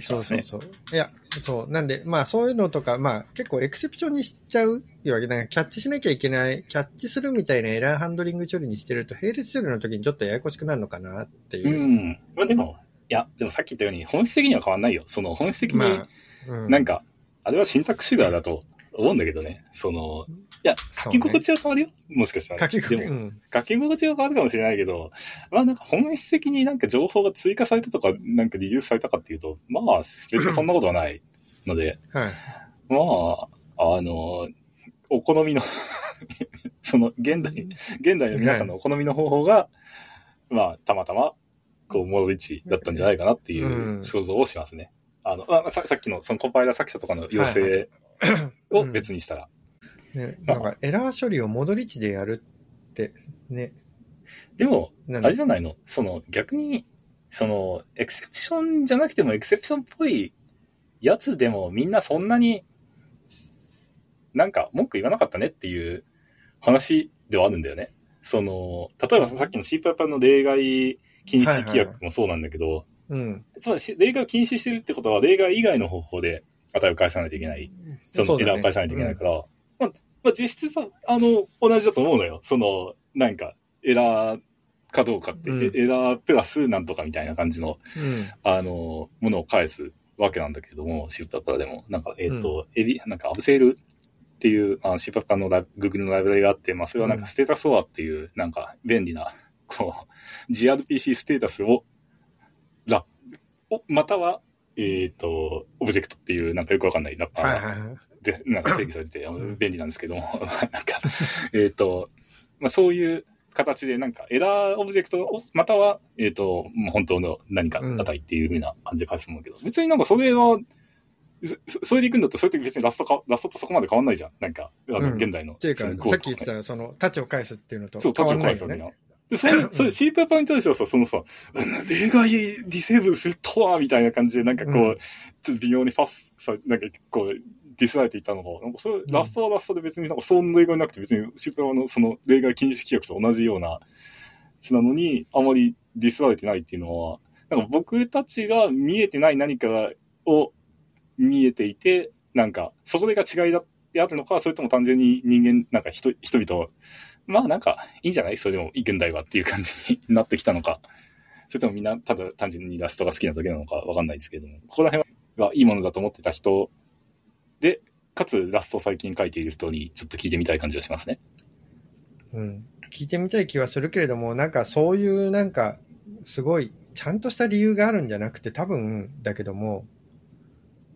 そうそうそう。いや、そう。なんで、まあそういうのとか、まあ結構エクセプションにしちゃういうわけなんかキャッチしなきゃいけない、キャッチするみたいなエラーハンドリング処理にしてると、並列処理の時にちょっとややこしくなるのかなっていうう。ん。まあでも、いや、でもさっき言ったように、本質的には変わんないよ。その本質的に、まあ、うんなんか、あれはシンタックシュガーだと思うんだけどね。その、いや、書き心地は変わるよ。もしかしたら。書き心地。書き心地は変わるかもしれないけど、まあなんか本質的になんか情報が追加されたとか、なんかリリースされたかっていうと、まあ別にそんなことはないので、はい。まあ、あの、お好みの、[LAUGHS] その現代、現代の皆さんのお好みの方法が、まあたまたま、こう、モード1だったんじゃないかなっていう想像をしますね。あの、まあ、ささっきのそのコンパイラー作者とかの要請を別にしたら。ね、なんかエラー処理を戻り値でやるって、ね。でも、あれじゃないの？その逆に、その、エクセプションじゃなくてもエクセプションっぽいやつでもみんなそんなになんか文句言わなかったねっていう話ではあるんだよね。その、例えばさっきの C パパの例外禁止規約もそうなんだけど、うん。つまりし例外を禁止してるってことは例外以外の方法で値を返さないといけない。そのエラーを返さないといけないから、まあ、まあ実質さ、あの、同じだと思うのよ。その、なんか、エラーかどうかって、うん。エラープラスなんとかみたいな感じの、うん。あの、ものを返すわけなんだけれども、シップパパでも、なんか、えっ、と、エビ、なんか、アブセールっていう、あの、シップパパのラ Google のライブラリがあって、まあ、それはなんうん。か、ステータスオアっていう、なんか、便利な、こう、gRPC status を、ラを、または、えっ、と、オブジェクトっていう、なんかよくわかんないラッパー。で、なんか定義されて [CLEARS THROAT] 便利なんですけども、[LAUGHS] なんか、えっ、と、まあ、そういう形で、なんか、 error object を、または、えっ、と、もう本当の何か値っていう風な感じで返すと思うけど、別になんかそれは、そそれで行くんだったら、それって別に Rust か、 Rust とそこまで変わんないじゃん。なんか、あのうん現代の。っていうかさっき言ってた、その、タッチを返すっていうのとそう、変わんないよね。チを返すわけじゃん。で、それ、それ、シーパーパーに対してはさ、そのさ、うん例外ディセーブルするとは、みたいな感じで、なんかこう、うん。ちょっと微妙にファス、さ、なんかこう、ディスられていたのが、なんかそれ、ラストはラストで別になんかそんな例外なくて、別にシーパーのその例外禁止規約と同じような、つなのに、あまりディスられてないっていうのは、なんか僕たちが見えてない何かを見えていて、なんか、そこでが違いだっであるのか、それとも単純に人間、なんか人、人々、まあなんか、いいんじゃない？それでも現代はっていう感じになってきたのか。[LAUGHS] それともみんな、ただ単純にラストが好きなだけなのかわかんないですけども、ここら辺はいいものだと思ってた人で、かつラストを最近書いている人にちょっと聞いてみたい感じがしますね。うん。聞いてみたい気はするけれども、なんかそういうなんか、すごい、ちゃんとした理由があるんじゃなくて、多分だけども、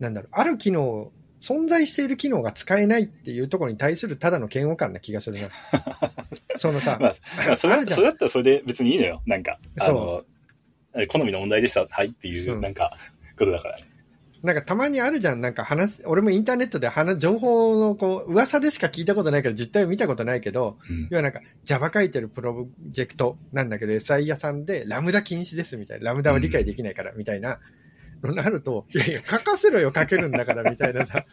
なんだろう、ある機能、存在している機能が使えないっていうところに対するただの嫌悪感な気がするな。[LAUGHS] そのさ、まあ、まあ、それだったらそれで別にいいのよ。なんか、あその、好みの問題でした。はいっていそうう、なんか、ことだからね。なんかたまにあるじゃん、なんか話、俺もインターネットで話、情報のこう、噂でしか聞いたことないから実態を見たことないけど、うん要はなんか Java 書いてるプロジェクトなんだけど、SI 屋さんでラムダ禁止ですみたいな、ラムダは理解できないからみたいな、のなると、いやいや、書かせろよ、書けるんだからみたいなさ、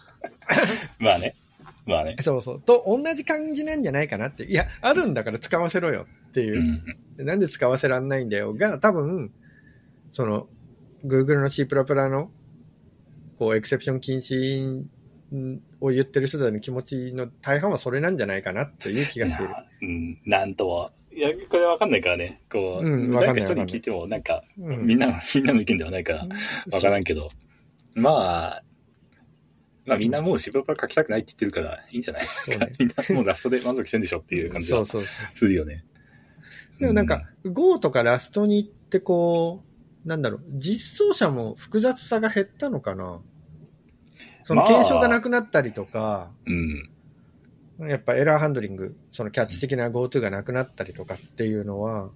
[LAUGHS] まあね。まあね。そうそう、と同じ感じなんじゃないかなって、いや、あるんだから使わせろよっていうう、ん。でなんで使わせらんないんだよが、多分、その、Google の C++ の、こう、エクセプション禁止を言ってる人たちの気持ちの大半はそれなんじゃないかなっていう気がしている。うん、なんとは。いや、これわかんないからね。こう、うん誰か一人に聞いても、なんか、うんみんなの、みんなの意見ではないから、わからんけど。まあ、まあみんなもう仕事は書きたくないって言ってるから、いいんじゃない？[LAUGHS] みんなもうラストで満足してんでしょっていう感じはそうそうそう。するよね。でもなんか、Go とかラストに行ってこう、なんだろう、実装者も複雑さが減ったのかな？そのまあ検証がなくなったりとか、うん。やっぱエラーハンドリング、そのキャッチ的な GoTo がなくなったりとかっていうのは、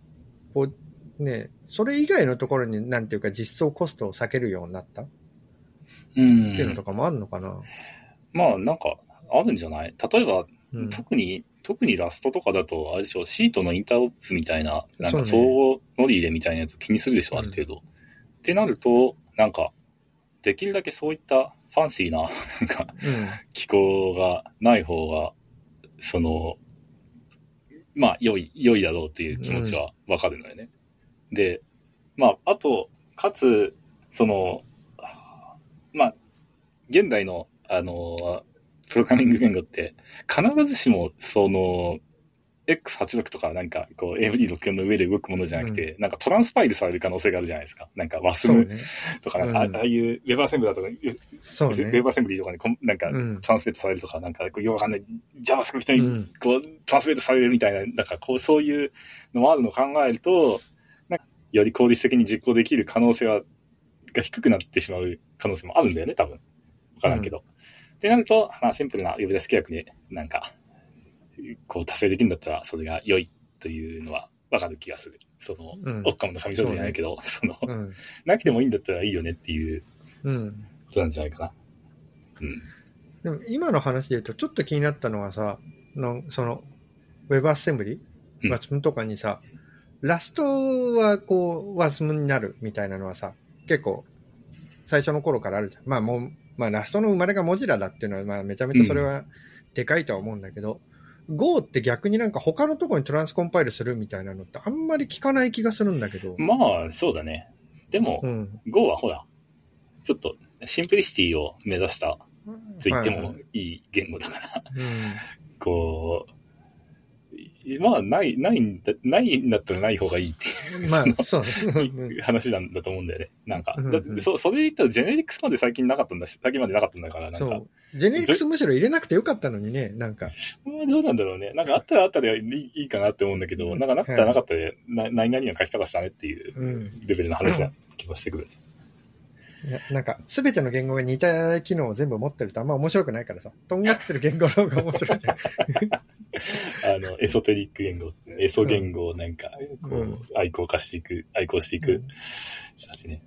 こう、ね、それ以外のところになんていうか実装コストを避けるようになった？っうん。ていうのとかもあるのかな、まあなんか、あるんじゃない？例えば、うん、特に、特にラストとかだと、あれでしょ、シートのインターオプみたいな、なんかそうね。相互乗り入れみたいなやつ気にするでしょ、ある程度。ってなると、なんか、できるだけそういったファンシーな、なんか、うん。機構がない方が、その、まあ、良い、良いだろうっていう気持ちはわかるのよね。で、まあ、あと、かつ、その、まあ、現代の、あの、プログラミング言語って、必ずしも、その、X86 とかなんか、こう、AMD64 の上で動くものじゃなくて、なんかトランスパイルされる可能性があるじゃないですか。なんか WASM ね。とか、なんか、あうんああいう Web アセンブラーとか、そうね。ウェブアセンブリーとかにこんなんか、うんトランスレートされるとか、なんか、こうよくわかんない、JavaScript に、うん。こう、トランスレートされるみたいな、なんか、こう、そういうのもあるのを考えると、なんかより効率的に実行できる可能性は、が低くなってしまう可能性もあるんだよね、多分。わからんけど。ってなると、まあ、シンプルな呼び出し規約で、なんか、こう、達成できるんだったら、それが良いというのはわかる気がする。その、うんおっかもの神様じゃないけど、その、うん。なくてもいいんだったらいいよねっていううん。ことなんじゃないかな。うん。でも今の話で言うと、ちょっと気になったのはさ、のその、WebAssembly、うん WASM とかにさ、ラストはこう、WASM になるみたいなのはさ、結構、最初の頃からあるじゃん。まあもう、まあラストの生まれがモジラだっていうのは、まあめちゃめちゃそれはでかいとは思うんだけど、Go って逆になんか他のところにトランスコンパイルするみたいなのってあんまり聞かない気がするんだけど。まあ、そうだね。でもう、ん。Go はほら、ちょっと simplicity を目指したと言ってもはいはいい言語だから、うん。こう、まあ、ない、ないんだ、ないんだったらない方がいいってまあ、そう [LAUGHS] 話なんだと思うんだよね。なんか、うんだってそそれで言ったら generics まで最近なかったんだし、最近までなかったんだから、なんか。 generics むしろ入れなくてよかったのにね、なんか。まあどうなんだろうね。なんかあったらあったでいいいいかなって思うんだけど、なんかなかったらなかったで、な何々の書き方したねっていううん。レベルの話な気もしてくる。なんか、すべての言語が似た機能を全部持ってるとあんま面白くないからさ。とんがってる言語の方が面白いじゃん。[LAUGHS] あの、エソテリック言語、エソ言語をなんか、こう、うん愛好化していく、愛好していく人たちね。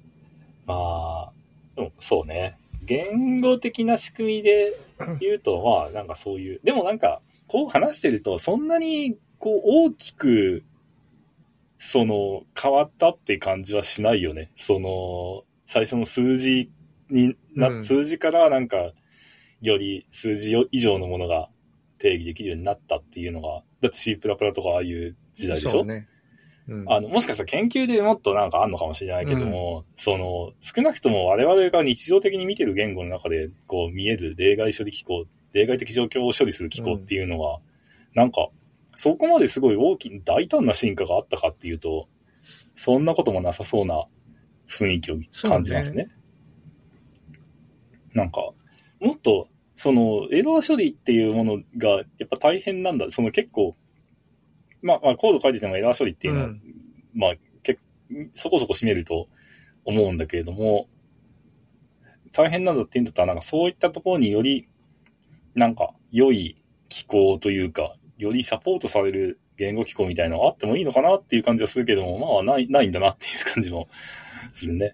まあ、でもそうね。言語的な仕組みで言うと、まあ、なんかそういう、でもなんか、こう話してると、そんなに、こう、大きく、その、変わったって感じはしないよね。その、最初の数字にな、うん数字からなんか、より数字以上のものが定義できるようになったっていうのが、だって C++ とかああいう時代でしょ？ね。うん。あの、もしかしたら研究でもっとなんかあんのかもしれないけども、その、少なくとも我々が日常的に見てる言語の中で、こう見える例外処理機構、例外的状況を処理する機構っていうのは、なんか、そこまですごい大きな、大胆な進化があったかっていうと、そんなこともなさそうな雰囲気を感じますね。なんか、もっと、その、エラー処理っていうものが、やっぱ大変なんだ。その結構、まあ、まあ、コード書いててもエラー処理っていうのは、うんまあ、けそこそこ占めると思うんだけれども、大変なんだっていうんだったら、なんかそういったところにより、なんか良い機構というか、よりサポートされる言語機構みたいなのがあってもいいのかなっていう感じはするけども、まあ、ない、ないんだなっていう感じもするね。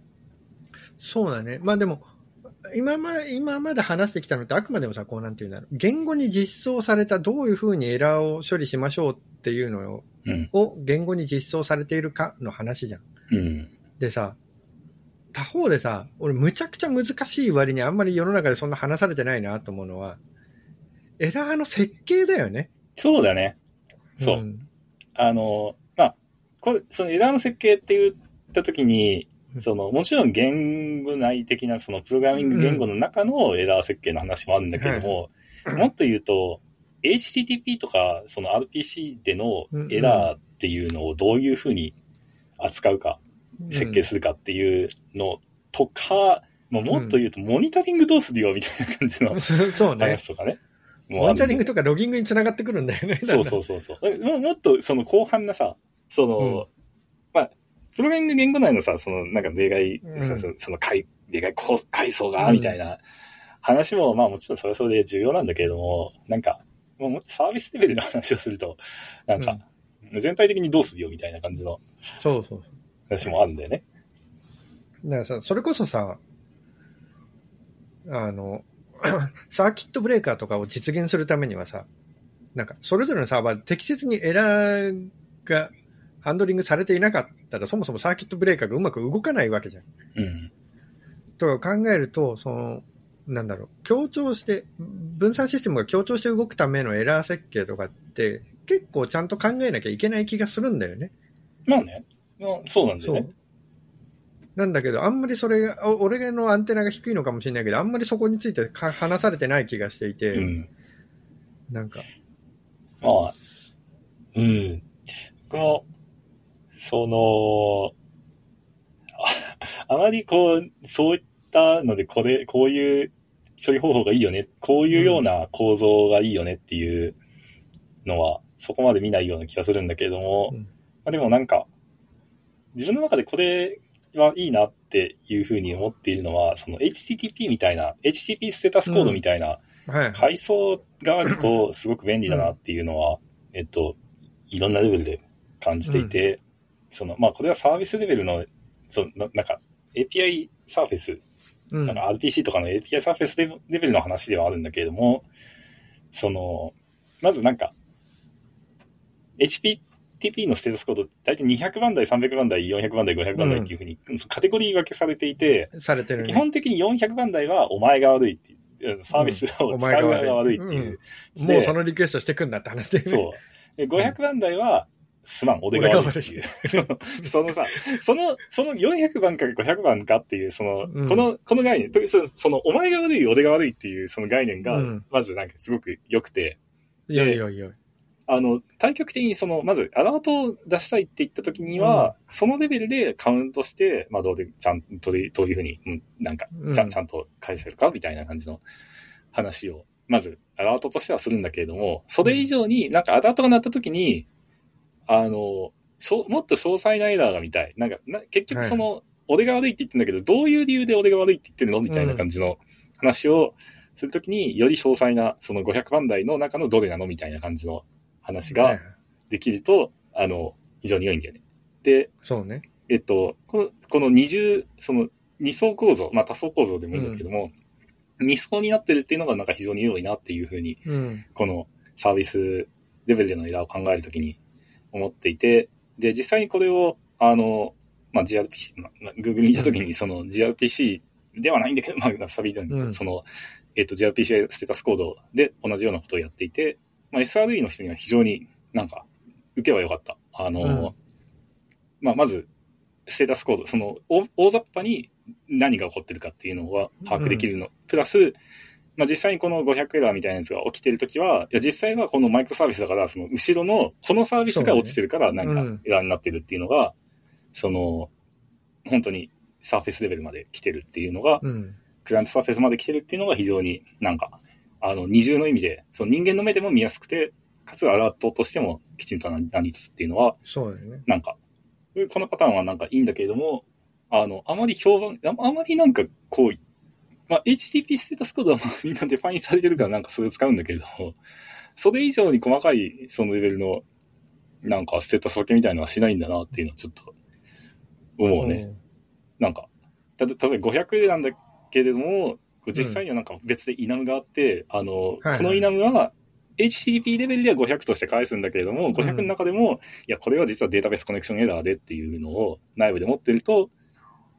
そうだね。まあでも、今ま今まで話してきたのってあくまでもさ、こうなんていうんだろう。言語に実装されたどういうふうにエラーを処理しましょうっていうのをうん。を言語に実装されているかの話じゃん。うん。でさ、他方でさ、俺むちゃくちゃ難しい割にあんまり世の中でそんな話されてないなと思うのは、エラーの設計だよね。そうだね。そう。んあの、まあ、これ、そのエラーの設計って言ったときに、[LAUGHS] その、もちろん言語内的な、その、プログラミング言語の中のエラー設計の話もあるんだけれども、もっと言うと、HTTP とか、その RPC でのエラーっていうのをどういうふうに扱うか、設計するかっていうのとか、まあもっと言うと、モニタリングどうするよみたいな感じの [LAUGHS] うね。話とかね。モニタリングととかロギングにつながってくるんだよね。そうそうそうそう。ももっとその広範なさ、その、プログラミング言語内のさ、そのなんか例外、うんそその階、例外階層が、みたいな話も、まあもちろんそれはそれで重要なんだけれども、なんか、もうサービスレベルの話をすると、なんか、全体的にどうするよみたいな感じのそうそう。話もあるんだよね。だからさ、それこそさ、あの、[COUGHS] サーキットブレーカーとかを実現するためにはさ、なんか、それぞれのサーバーで適切にエラーがハンドリングされていなかったら、そもそもサーキットブレーカーがうまく動かないわけじゃん。うん。とか考えると、その、なんだろう、強調して、分散システムが強調して動くためのエラー設計とかって、結構ちゃんと考えなきゃいけない気がするんだよね。まあね。まあそうなんだよね。なんだけど、あんまりそれが、お俺のアンテナが低いのかもしれないけど、あんまりそこについてか話されてない気がしていて、うん。なんか、まあ、うん。この、その、あ [LAUGHS] あまりこう、そういったので、これ、こういう処理方法がいいよね、こういうような構造がいいよねっていうのは、そこまで見ないような気がするんだけれども、うん。まあ、でもなんか、自分の中でこれはいいなっていうふうに思っているのは、その HTTP みたいな、HTTP ステータスコードみたいな、はい。階層があるとすごく便利だなっていうのは、えっと、いろんなレベルで感じていて、その、まあ、これはサービスレベルの、その、ななんか、API サーフェス、うんなんか RPC とかの API サーフェスレレベルの話ではあるんだけれども、その、まずなんか、HTTP のステータスコード、大体200番台、300番台、400番台、500番台っていうふうに、そのカテゴリー分けされていて、されてるね。基本的に400番台はお前が悪いっていう、サービスを [LAUGHS] 使う側が悪いっていう。もうでそのリクエストしてくんだって話で、ね。そう。で、500番台は、すまん、俺が悪いっていう。[LAUGHS] そのさ、その、その400番か500番かっていう、その、うん。この、この概念、とその、その、お前が悪い、俺が悪いっていう、その概念がうん、まずなんかすごく良くて、いやいやいや。あの、対極的にその、まず、アラートを出したいって言った時には、そのレベルでカウントして、まあ、どうで、ちゃんと、どういうどういうふうに、うん、なんか、ちゃうんん、ちゃんと返せるかみたいな感じの話を、まず、アラートとしてはするんだけれども、それ以上に、なんかアラートが鳴った時に、あの、もっと詳細なエラーが見たい。なんか、な結局その、俺が悪いって言ってんだけど、どういう理由で俺が悪いって言ってるのみたいな感じの話をするときに、より詳細な、その500番台の中のどれなのみたいな感じの話ができると、あの、非常に良いんだよね。で、そうね。えっと、この、この二重、その二層構造、まあ多層構造でもいいんだけども、二層になってるっていうのがなんか非常に良いなっていうふうに、うん。このサービスレベルでのエラーを考えるときに思っていて、で、実際にこれを、あの、まあ GRPC、まあ、Google にいたときにその GRPC ではないんだけど、まあサビで、うんその、えっと GRPC ステータスコードで同じようなことをやっていて、まあ SRE の人には非常になんか受けは良かった。あの、うんまあ、まず、ステータスコード、その、大大雑把に何が起こってるかっていうのは把握できるの。プラス、まあ、実際にこの500エラーみたいなやつが起きてるときは、いや、実際はこのマイクロサービスだから、その後ろの、このサービスが落ちてるから、なんかうんエラーになってるっていうのが、その、本当に surface level まで来てるっていうのが、うん。 client surface まで来てるっていうのが非常になんか、あの、二重の意味で、その人間の目でも見やすくて、かつアラートとしてもきちんとなりつつっていうのは、そうね。なんか、このパターンはなんかいいんだけれども、あの、あまり評判、ああまりなんかこう、まあ、HTTP ステータスコードはまあみんな define されてるからなんかそれを使うんだけれども、それ以上に細かいそのレベルのなんかステータス分けみたいなのはしないんだなっていうのはちょっと思うね。なんか、たと例えば500なんだけれども、実際にはなんか別でイナムがあって、あの、はいこのイナムは HTTP レベルでは500として返すんだけれども、500の中でも、いや、これは実はデータベースコネクションエラーでっていうのを内部で持ってると、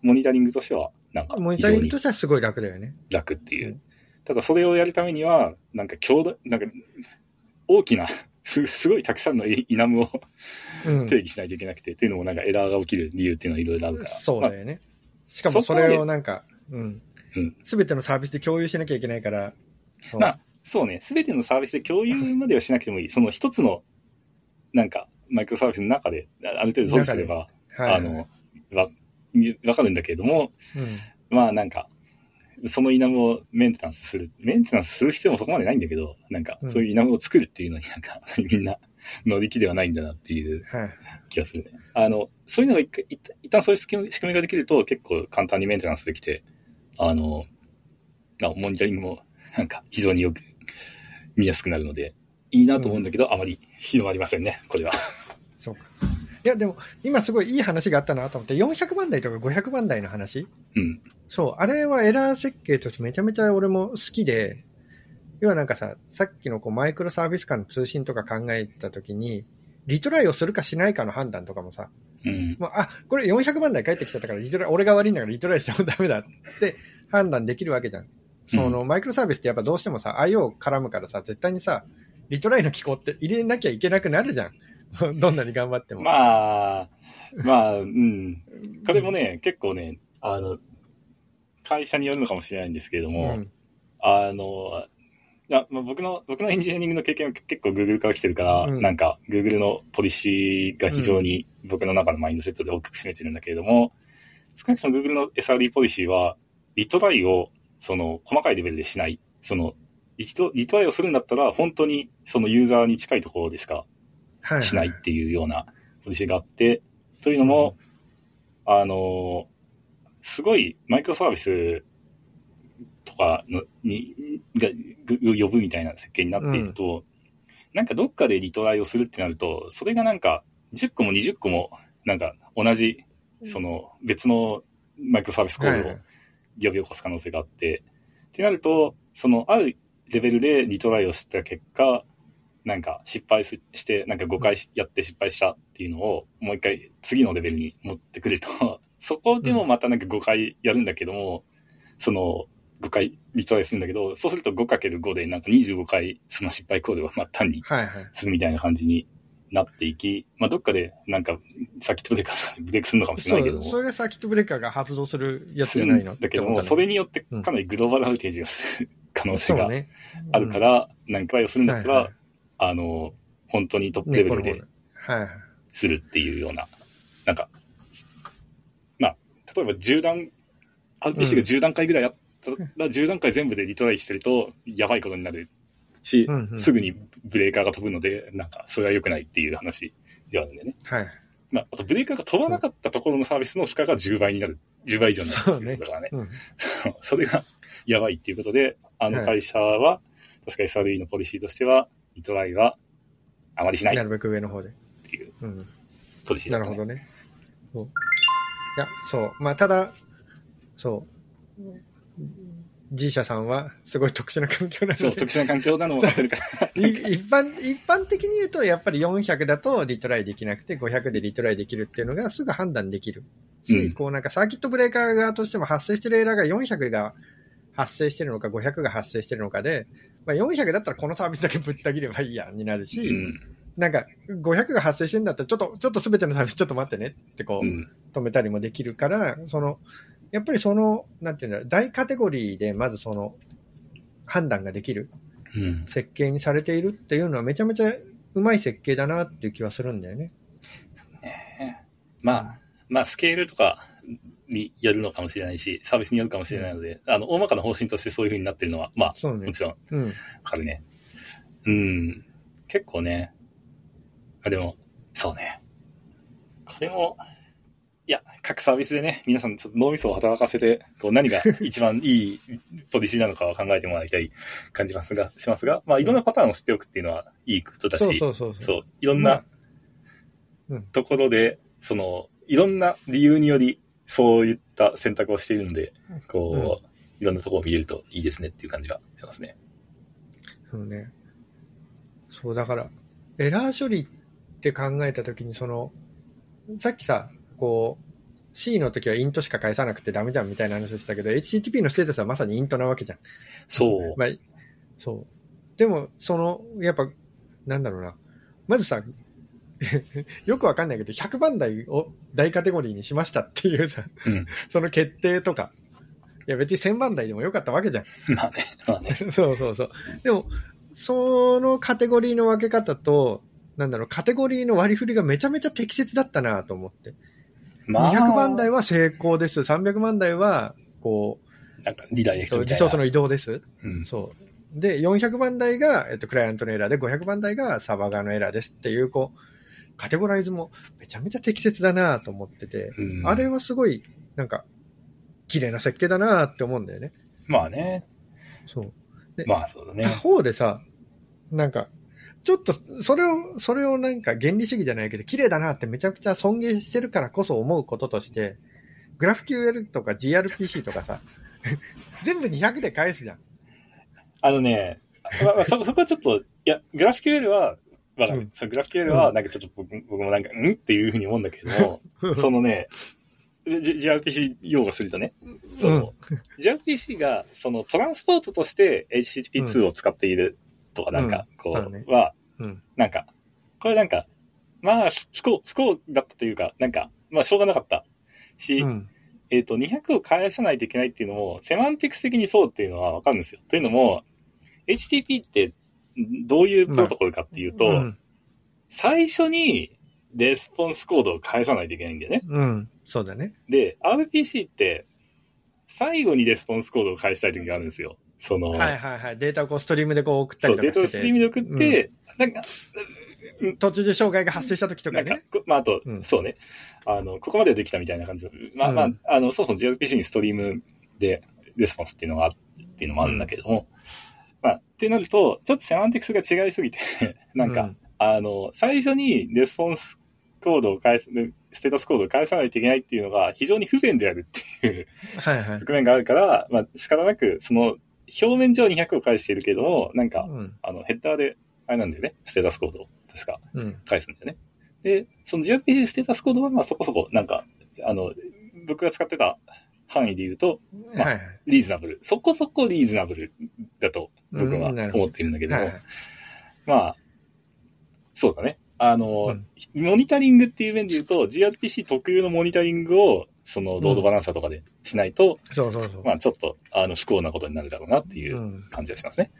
モニタリングとしては、なんかモニタリングとしてはすごい楽だよね。楽っていう。うんただそれをやるためには、なんか強大、なんか大きな、[LAUGHS] すすごいたくさんのイナムをうん。定義しないといけなくて、っていうのもなんかエラーが起きる理由っていうのはいろいろあるから。まあそうだよね。しかもそれをなんか、うんうん。すべてのサービスで共有しなきゃいけないから。そうまあ、そうね、すべてのサービスで共有まではしなくてもいい。その一つの、なんか、マイクロサービスの中で、あある程度閉じすれば、はい。あの、わ、わかるんだけれども、うん。まあなんか、そのイナムをメンテナンスする。メンテナンスする必要もそこまでないんだけど、なんかう、んそういうイナムを作るっていうのになんか、みんな乗り気ではないんだなっていうはい。気がするね。あの、そういうのが一回一旦そういう仕組みができると結構簡単にメンテナンスできて、あの、なモニタリングもなんか非常によく見やすくなるので、いいなと思うんだけど、あまり広まりませんね、これは。[LAUGHS] そうか。いや、でも、今すごいいい話があったなと思って、400万台とか500万台の話？うん。そう、あれはエラー設計としてめちゃめちゃ俺も好きで、要はなんかさ、さっきのこうマイクロサービス間の通信とか考えたときに、リトライをするかしないかの判断とかもさ、うん。もうあ、これ400万台返ってきちゃったから、リトライ、俺が悪いんだからリトライしてもダメだって判断できるわけじゃん。その、マイクロサービスってやっぱどうしてもさ、IO 絡むからさ、絶対にさ、リトライの機構って入れなきゃいけなくなるじゃん。[LAUGHS] どんなに頑張っても。まあ、まあ、うん。これもね、結構ね、あの、会社によるのかもしれないんですけれども、うんあの、いやまあ、僕の、僕のエンジニアリングの経験は結構 Google から来てるから、うんなんか Google のポリシーが非常に僕の中のマインドセットで大きく占めてるんだけれども、少なくとも Google の SRD ポリシーは、リトライを、その、細かいレベルでしない。その、リトリトライをするんだったら、本当にそのユーザーに近いところでしかはいしないっていうようなポリシーがあって、というのも、あの、すごいマイクロサービスとかのにがぐ呼ぶみたいな設計になっていると、なんかどっかでリトライをするってなると、それがなんか10個も20個もなんか同じ、その別のマイクロサービスコードを呼び起こす可能性があって、ってなると、そのあるレベルでリトライをした結果、なんか失敗すして、なんか5回しやって失敗したっていうのをもう一回次のレベルに持ってくると、[LAUGHS] そこでもまたなんか5回やるんだけども、その5回リトライするんだけど、そうすると 5×5 でなんか25回その失敗コードをまあ単にはいはい。するみたいな感じになっていき、まあどっかでなんかサーキットブレーカーでブレイクするのかもしれないけども。それがサーキットブレーカーが発動するやつじゃないの？ん。だけども、それによってかなりグローバルアウテージがする可能性が。あるから、なんかをするんだったら、はいはいあの、本当にトップねレベルで。するっていうような、なんか、まあ、例えば10段、RPC が10段階ぐらいあったら、10段階全部でリトライしてると、やばいことになるし、うんうんすぐにブレーカーが飛ぶので、なんか、それは良くないっていう話ではあるんだよね。はい。まあ、あとブレーカーが飛ばなかったところのサービスの負荷が10倍になる。10倍以上になるっていうことだからね。うん。[LAUGHS] それがやばいっていうことで、あのはい会社は、確か SRE のポリシーとしては、リトライはあまりしないっなるべく上の方で。ていううん。ポリシーだった、ね。なるほどね。そういや、そう。まあ、ただ、そう。G 社さんはすごい特殊な環境なそう、ので特殊な環境なのも分かってるから。[LAUGHS] い一般、一般的に言うと、やっぱり400だとリトライできなくて、500でリトライできるっていうのがすぐ判断できるし、うんこうなんかサーキットブレーカー側としても発生してるエラーが400が発生してるのか、500が発生してるのかで、まあ、400だったらこのサービスだけぶった切ればいいや、になるし、うん。なんか、500が発生してんだったら、ちょっと、ちょっとすべてのサービスちょっと待ってねってこう、うん。止めたりもできるから、その、やっぱりその、なんていうんだろう、大カテゴリーでまずその、判断ができるうん。設計にされているっていうのはめちゃめちゃうまい設計だなっていう気はするんだよね。まあ、まあ、スケールとかによるのかもしれないし、サービスによるかもしれないので、あの、大まかな方針としてそういう風になってるのは、まあ、ねも。ちろん、わうん。かるね。うん。結構ね。あ、でも、そうね。これも、いや、各サービスでね、皆さんちょっと脳みそを働かせて、こう何が一番いいポリシーなのかを考えてもらいたい感じますが、しますが、まあ、いろんなパターンを知っておくっていうのはいいことだし、そうそうそういろんまあなうんところで、その、いろんな理由により、そういった選択をしているので、こう、いろんなところを見れるといいですねっていう感じがしますね。そうね。そう、だから、エラー処理って考えたときに、その、さっきさ、こう、C の時はイントしか返さなくてダメじゃんみたいな話をしたけど、HTTP のステータスはまさにイントなわけじゃん。そう。まあ、そう。でも、その、やっぱ、なんだろうな。まずさ、[LAUGHS] よくわかんないけど、100番台を大カテゴリーにしましたっていうさ、うん。[LAUGHS] その決定とか。いや別に1000番台でもよかったわけじゃん。まあね、まあね。[LAUGHS] そうそうそう。でも、そのカテゴリーの分け方と、なんだろう、カテゴリーの割り振りがめちゃめちゃ適切だったなと思って。まあ、200番台は成功です。300番台は、こなんかリダイレクトう、みたいな。リソースの移動です。うん。そう。で、400番台が、えっと、クライアントのエラーで、500番台がサーバー側のエラーですっていう、こう、カテゴライズもめちゃめちゃ適切だなと思ってて、うんあれはすごい、なんか、綺麗な設計だなって思うんだよね。まあね。そう。まあそうだね他。方でさ、なんか、ちょっと、それを、それをなんか原理主義じゃないけど、綺麗だなってめちゃくちゃ尊敬してるからこそ思うこととして、グラフ QL とか GRPC とかさ、[LAUGHS] 全部200で返すじゃん。あのね、まあまあ、そ、そこはちょっと、いや、グラフ QL は、わかる。うんそうグラフ QL は、なんかちょっと僕僕もなんか、ん？っていうふうに思うんだけれども、[LAUGHS] そのね、GRPC 用語するとね、その、GRPC が、そのトランスポートとして HTTP2 を使っているとか、なんか、こそうは、うん。なんか、これなんか、まあ、不幸、不幸だったというか、なんか、まあ、しょうがなかったし、うん。えっ、と、200を返さないといけないっていうのも、 semantics 的にそうっていうのはわかるんですよ。というのも、HTTP ってどういうプロトコルかっていうと、うん。最初にレスポンスコードを返さないといけないんだよね。うん。そうだね。で、RPC って、最後にレスポンスコードを返したい時があるんですよ。その、はいはいはい。データをこうストリームでこう送ったそう、りとデータをストリームで送って、なんか、途中で障害が発生した時とかね。なんかこ、まあ、あと、うんそうね。あの、ここまではできたみたいな感じで。まあ、まあうん、あの、そもそも gRPC にストリームでレスポンスっていうのがあっていうのもあるんだけども、まあ、ってなると、ちょっと semantics が違いすぎて、[LAUGHS] なんか、うんあの、最初にレスポンスコードを返す、ステータスコードを返さないといけないっていうのが非常に不便であるっていうはいはい。局面があるから、まあ、仕方なく、その、表面上は200を返しているけれども、なんか、うん。あの、ヘッダーで、あれなんだよね、ステータスコードを、確か。うん。返すんだよね。で、その gRPC ステータスコードは、まあそこそこ、なんか、あの、僕が使ってた範囲で言うと、まあ。リーズナブル。そこそこリーズナブルだと僕は思っているんだけども、はいはい。まあ、そうだね。あの、うんモニタリングっていう面で言うと、gRPC 特有のモニタリングを、その、ロードバランサーとかでしないと、そうそうそう。まあちょっと、あの、不幸なことになるだろうなっていううん感じがしますね。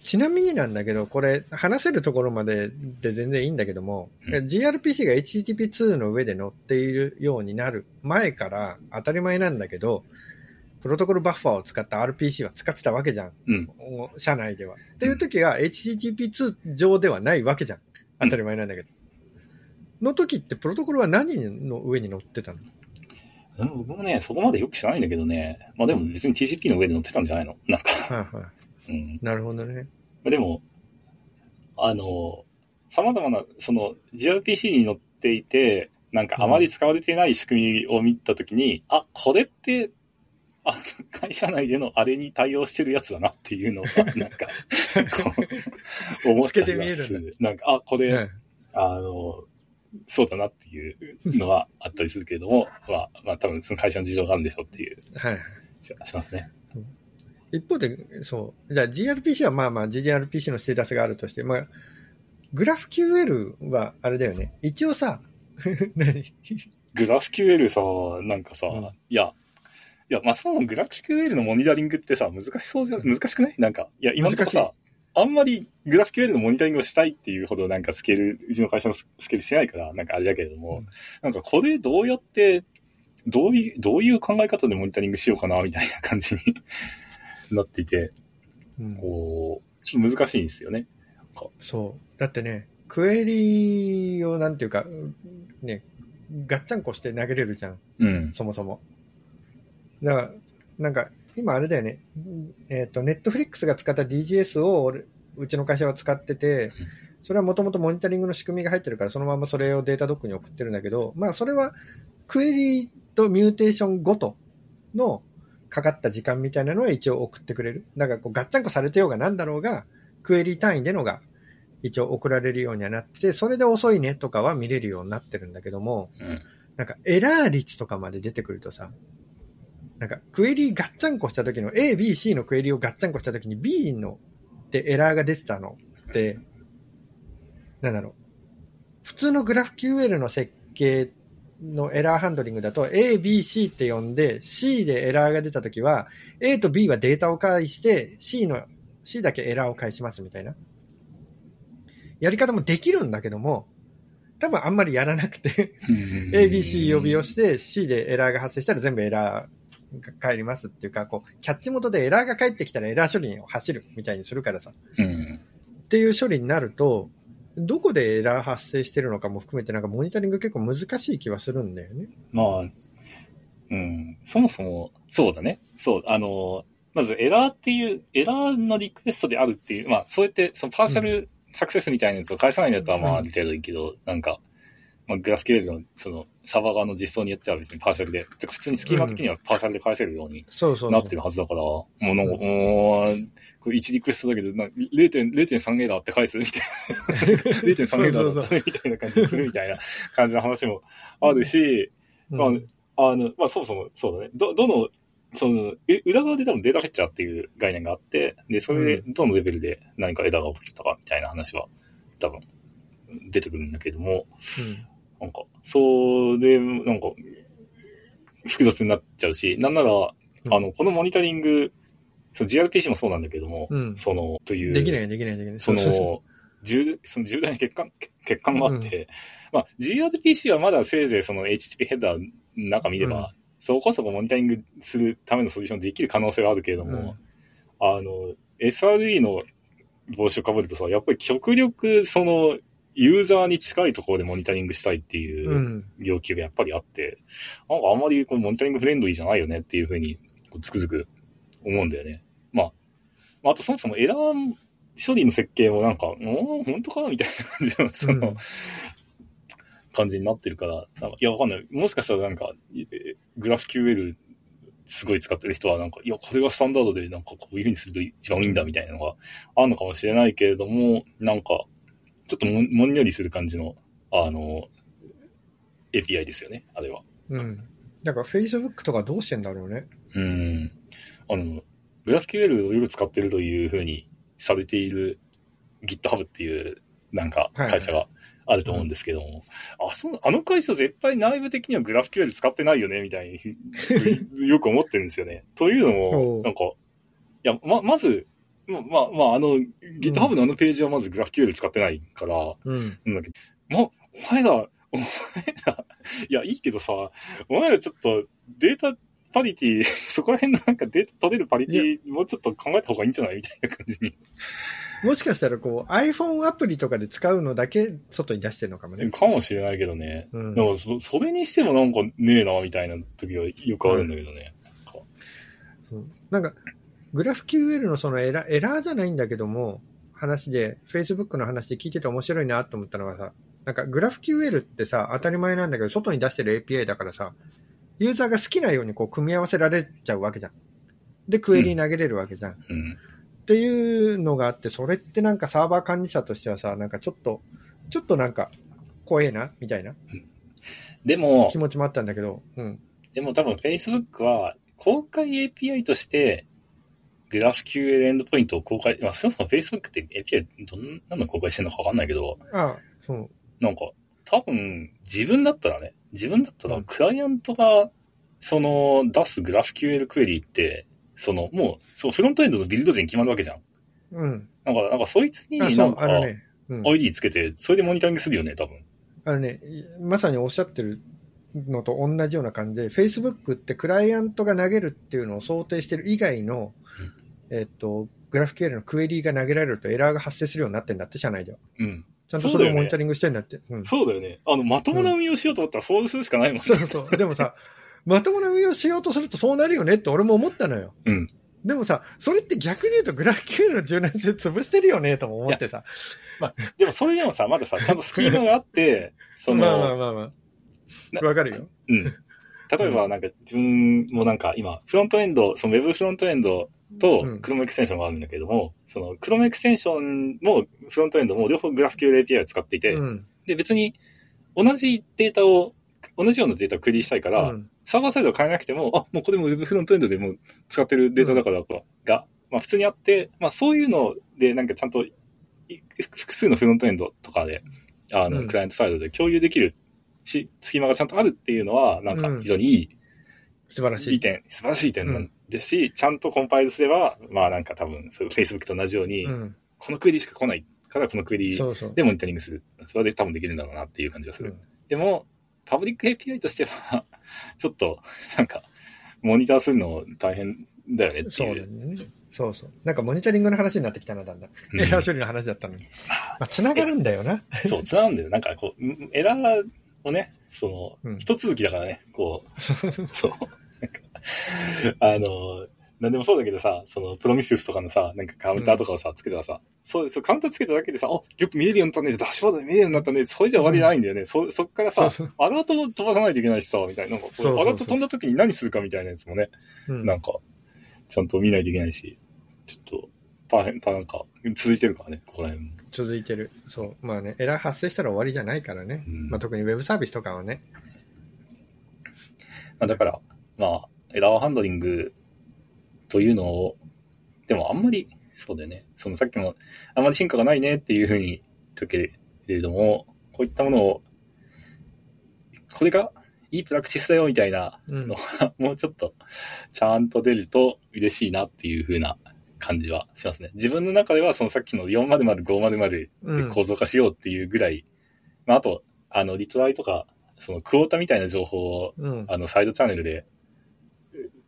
ちなみになんだけど、これ、話せるところまでで全然いいんだけども、うん gRPC が HTTP2 の上で乗っているようになる前から当たり前なんだけど、プロトコルバッファーを使った RPC は使ってたわけじゃん。うん。社内では。っていう時は HTTP2 上ではないわけじゃん。当たり前なんだけど。の時ってプロトコルは何の上に乗ってたの？うん僕もね、そこまでよく知らないんだけどね。まあでも別に TCP の上で乗ってたんじゃないの？なんか、はいはうん。い。なるほどね。でも、あの、様々な、その gRPC に乗っていて、なんかあまり使われてない仕組みを見たときに、あ、これって、あ会社内でのあれに対応してるやつだなっていうのが、[LAUGHS] なんか、こう、思って見えるんだはする。なんか、あ、これ、はいあの、そうだなっていうのはあったりするけれども、まあ、まあ多分その会社の事情があるんでしょうっていうはい。気がしますね。一方で、そう。じゃあ gRPC はまあまあ gRPC のステータスがあるとして、まあ、グラフ QL はあれだよね。一応さ、[LAUGHS] 何？グラフ QL さ、なんかさ、うんいや、いや、まあ、そもそもグラフ QL のモニタリングってさ、難しそうじゃ、難しくない？なんか、いや、今のとこさ、あんまりグラフ QL のモニタリングをしたいっていうほどなんかスケール、うちの会社のススケールしてないから、なんかあれだけれども、うんなんかこれどうやって、どういう、どういう考え方でモニタリングしようかな、みたいな感じに [LAUGHS] なっていて、うんこう、ちょっと難しいんですよね。そう。だってね、クエリをなんていうか、ね、ガッチャンコして投げれるじゃん。うん。そもそも。だから、なんか、今あれだよね。えっ、と、ネットフリックスが使った DGS を俺うちの会社は使ってて、それはもともとモニタリングの仕組みが入ってるから、そのままそれをデータドックに送ってるんだけど、まあ、それはクエリとミューテーションごとのかかった時間みたいなのは一応送ってくれる。だからこう、ガッチャンコされてようがなんだろうが、クエリ単位でのが一応送られるようにはなってて、それで遅いねとかは見れるようになってるんだけども、うん。なんかエラー率とかまで出てくるとさ、なんかクエリガッチャンコした時の A、B、C のクエリをガッチャンコした時に B のでエラーが出てたのって、なんだろう。普通のグラフ QL の設計のエラーハンドリングだと A、B、C って呼んで C でエラーが出た時は A と B はデータを返して C の C だけエラーを返しますみたいな。やり方もできるんだけども、多分あんまりやらなくて A、B、C 呼びをして C でエラーが発生したら全部エラーが返りますっていうか、こう、キャッチ元でエラーが返ってきたらエラー処理を走るみたいにするからさ。うん。っていう処理になると、どこでエラー発生してるのかも含めてなんかモニタリング結構難しい気はするんだよね。まあ、うん、そもそも、そうだね。そう、あの、まずエラーっていう、エラーのリクエストであるっていう、まあ、そうやって、そのパーシャルサクセスみたいなやつを返さないんだったら、まあ、うんある程度いいけど、なんか、まあ、グラフ QL の、その、サーバー側の実装によっては別にパーシャルで、てか普通にスキーマ的にはパーシャルで返せるようになってるはずだから、もうなんか、もう、これ1リクエストだけど、な0.3 0.3エラーって返すみたいな。0.3エラーだったねみたいな感じにするみたいな感じの話もあるし、うん。まあ、あの、まあ、そもそも、そう。だね。ど、どの、その、え裏側で多分データフェッチャーっていう概念があって、で、それでどのレベルで何かエラーが起きたかみたいな話は多分出てくるんだけども、なんか、そうで、なんか、複雑になっちゃうし、なんなら、うん。あの、このモニタリング、その GRPC もそうなんだけども、うん。その、という、できないできないできない。そううう。の、重その重大な欠陥、欠陥があって、まあ、gRPC はまだせいぜいその HTTP ヘッダーの中見れば、うん。そこそこモニタリングするためのソリューションできる可能性はあるけれども、あの、SRE の帽子をかぶるとさ、やっぱり極力その、ユーザーに近いところでモニタリングしたいっていううん要求がやっぱりあって、なんかあんまりこうモニタリングフレンドリーじゃないよねっていうふうにつくづく思うんだよね。まあ、まああとそもそもエラー処理の設計もなんか、おー本当か？みたいな感じの、その、うん感じになってるから、なんかいや、わかんない。もしかしたらなんか、えグラフ QL すごい使ってる人はなんか、いや、これがスタンダードでなんかこういうふうにすると一番いいんだみたいなのがあるのかもしれないけれども、なんか、ちょっとももんよりする感じの、あの、API ですよね、あれは。うん。だから Facebook とかどうしてんだろうね。うん。あの、グラフ QL をよく使ってるというふうにされている GitHub っていうなんかはいはい会社があると思うんですけども、あ、そう、あの会社絶対内部的にはグラフ QL 使ってないよね、みたいに [LAUGHS] よく思ってるんですよね。というのも、なんか、いや、ま、まず、ま、まあ、まあ、あの、GitHub のあのページはまずグラフ QL 使ってないから、うん。なんだけど、ま、お前ら、お前ら、いや、いいけどさ、お前らちょっとデータパリティ、[LAUGHS] そこら辺のなんかデータ取れるパリティ、もうちょっと考えた方がいいんじゃない？みたいな感じに。もしかしたらこう iPhone アプリとかで使うのだけ外に出してるのかもね。かもしれないけどね。うんでもそ、それにしてもなんかねえな、みたいな時はよくあるんだけどね。うんなんか、グラフ QL のそのエラエラーじゃないんだけども、話で、Facebook の話で聞いてて面白いなと思ったのがさ、なんかグラフ QL ってさ、当たり前なんだけど、外に出してる API だからさ、ユーザーが好きなようにこう組み合わせられちゃうわけじゃん。で、クエリ投げれるわけじゃん。うん。っていうのがあって、それってなんかサーバー管理者としてはさ、なんかちょっと、ちょっとなんか、怖えな、みたいなでも気、持ちもあったんだけど、うん。でも多分 Facebook は公開 API としてグラフ QL エンドポイントを公開、まあ、そもそも Facebook って API どんなの公開してるのかわかんないけど、ああ、そう。なんか、多分、自分だったらね、自分だったらうんクライアントが、その、出すグラフ QL クエリって、その、もう、そう、フロントエンドのビルド時に決まるわけじゃん。うん。なんか、なんかそいつになんか、ね。うん。ID つけて、それでモニタリングするよね、多分。あのね、まさにおっしゃってるのと同じような感じで、Facebook ってクライアントが投げるっていうのを想定してる以外の、えっと、グラフ QL のクエリーが投げられるとエラーが発生するようになってんだって、社内では。うん。ちゃんとそれをモニタリングしてんだって。うん。そうだよね。あの、まともな運用しようと思ったらそうするしかないもんね。そうそう。でもさ、まともな運用しようとするとそうなるよねって俺も思ったのよ。うん。でもさ、それって逆に言うとグラフ QL の柔軟性潰してるよねとも思ってさ。でもそれでもさ、まださ、ちゃんとスキーマがあって、[LAUGHS] その、まあまあまあまなあ。わかるよ。うん。例えば、なんか自分もなんか今、フロントエンド、その Web フロントエンドとうん。Chrome エクステンションがあるんだけども、その Chrome エクステンションもフロントエンドも両方 GraphQL API を使っていて、うん。で、別に同じデータを、同じようなデータをクエリしたいから、うん。サーバーサイドを変えなくても、あ、もうこれも Web フロントエンドでもう使ってるデータだからが、まあ普通にあって、まあそういうのでなんかちゃんとい複数のフロントエンドとかで、あの、うん。クライアントサイドで共有できるし、隙間がちゃんとあるっていうのは、なんか非常にいい、素晴らしい。いい点、素晴らしい点なんですし、ちゃんとコンパイルすれば、まあなんか多分、そういう Facebook と同じように、うん。このクエリしか来ないからこのクエリそうそう。でモニタリングする。それで多分できるんだろうなっていう感じがする。うんでも、パブリック API としては、[LAUGHS] ちょっと、なんか、モニターするの大変だよねってそういう。だよね。そうそう。なんかモニタリングの話になってきたな、だんだん。うんエラー処理の話だったのに。[LAUGHS] まあ、繋がるんだよな。[LAUGHS] そう、つながんだよ。なんかこう、んエラーをね、その、うん一続きだからね、こう、そう。[LAUGHS] あの、なんでもそうだけどさ、その、プロミセスとかのさ、なんかカウンターとかをさ、つけたらさ、そう、そう、カウンターつけただけでさ、あ、よく見れるようになったね、ダッシュボードで見れるようになったね、それじゃ終わりじゃないんだよね。そ、そっからさ、そうそうアラートも飛ばさないといけないしさ、みたいな。なんかこうそうそうそうアラート飛んだ時に何するかみたいなやつもね、うんなんか、ちゃんと見ないといけないし、ちょっと、大変、大変か、続いてるからね、ここら辺も。続いてる。そう。まあね、エラー発生したら終わりじゃないからね。うんまあ特にウェブサービスとかはね。まあ、だから、まあ、エラーハンドリングというのを、でもあんまり、そうだよね。そのさっきも、あんまり進化がないねっていうふうに言ったけれども、こういったものを、これがいいプラクティスだよみたいなうんの。は、もうちょっと、ちゃんと出ると嬉しいなっていうふうな感じはしますね。自分の中では、そのさっきの400、500でうん構造化しようっていうぐらい、まあ、あと、あの、リトライとか、そのクォータみたいな情報をうん。あの、サイドチャンネルで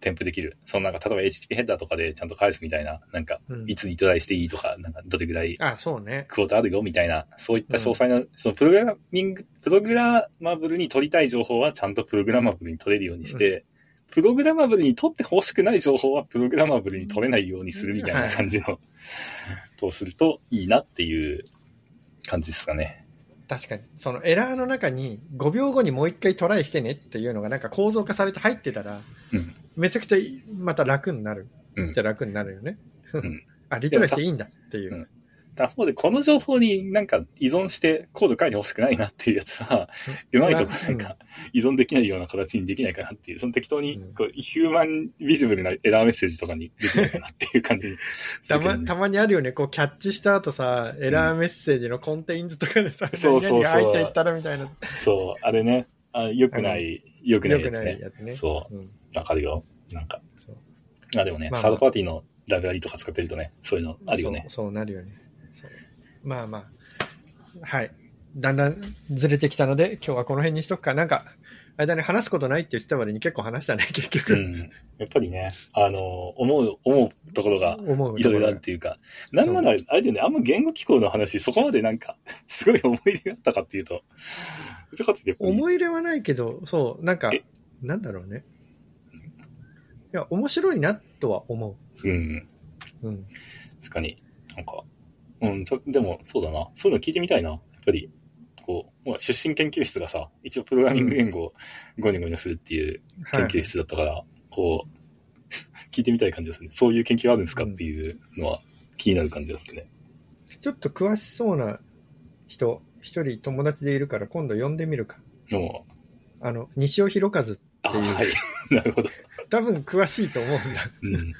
添付できる。そのなんか、例えば HTTP ヘッダーとかでちゃんと返すみたいな、なんか、うんいつにトライしていいとか、なんか、どれぐらいあ、そうね。クォーターあるよみたいな、そういった詳細な、そのプログラミング、プログラマブルに取りたい情報はちゃんとプログラマブルに取れるようにして、プログラマブルに取って欲しくない情報はプログラマブルに取れないようにするみたいな感じの、とするといいなっていう感じですかね。確かに。そのエラーの中に5秒後にもう一回トライしてねっていうのがなんか構造化されて入ってたら、うんめちゃくちゃまた楽になる。うんじゃ楽になるよね。ん [LAUGHS] あ、リトライしていいんだっていう。うん他方でこの情報になんか依存してコード書いてほしくないなっていうやつは、うまいとこなんか依存できないような形にできないかなっていう、その適当にうんこうヒューマンビジブルなエラーメッセージとかにできないかなっていう感じ [LAUGHS] たま。たまにあるよね。こう、キャッチした後さ、エラーメッセージのコンテインズとかでさ、そうそうそう何々が入っていったらみたいな。そう、あれね、あ良くない、良くなよくいやつね。ないやつね。そううん。わかるよ。なんか。あ、でもね、まあまあサードパーティーのライブラリとか使ってるとね、そういうのあるよね。そう。そうなるよね。そうまあまあ。はい。だんだんずれてきたので、今日はこの辺にしとくか。なんか、間に話すことないって言ってた割に結構話したね、[LAUGHS] 結局。うん。やっぱりね、あの、思う、思うところが思ういろいろあるっていうか、なんなら、あれだよね、あんま言語機構の話、そこまでなんか、[LAUGHS] すごい思い入れがあったかっていうと、どちらかっていうとやっぱり思い入れはないけど、そう、なんかえ、なんだろうね。いや、面白いなとは思うん、う。うん。確かに、なんか、うん、とでも、そうだな、そういうの聞いてみたいな。やっぱり、こう、まあ、出身研究室がさ、一応プログラミング言語をゴニョゴニョするっていうはい研究室だったから、こう、[LAUGHS] 聞いてみたい感じですね。そういう研究あるんですかっていうのは気になる感じですね。ちょっと詳しそうな人、一人友達でいるから今度呼んでみるか。あの、西尾弘和、あっていうはい。[LAUGHS] なるほど。多分詳しいと思うんだ。うん。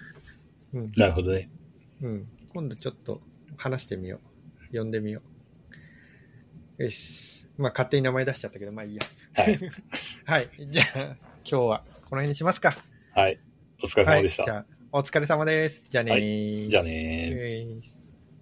うん。なるほどね。うん。今度ちょっと話してみよう。呼んでみよう。よし。まあ、勝手に名前出しちゃったけど、まあいいや。はい。[LAUGHS] はい。じゃあ、今日はこの辺にしますか。はい。お疲れ様でした。はい、じゃあ、お疲れ様です。じゃあねーじゃあねー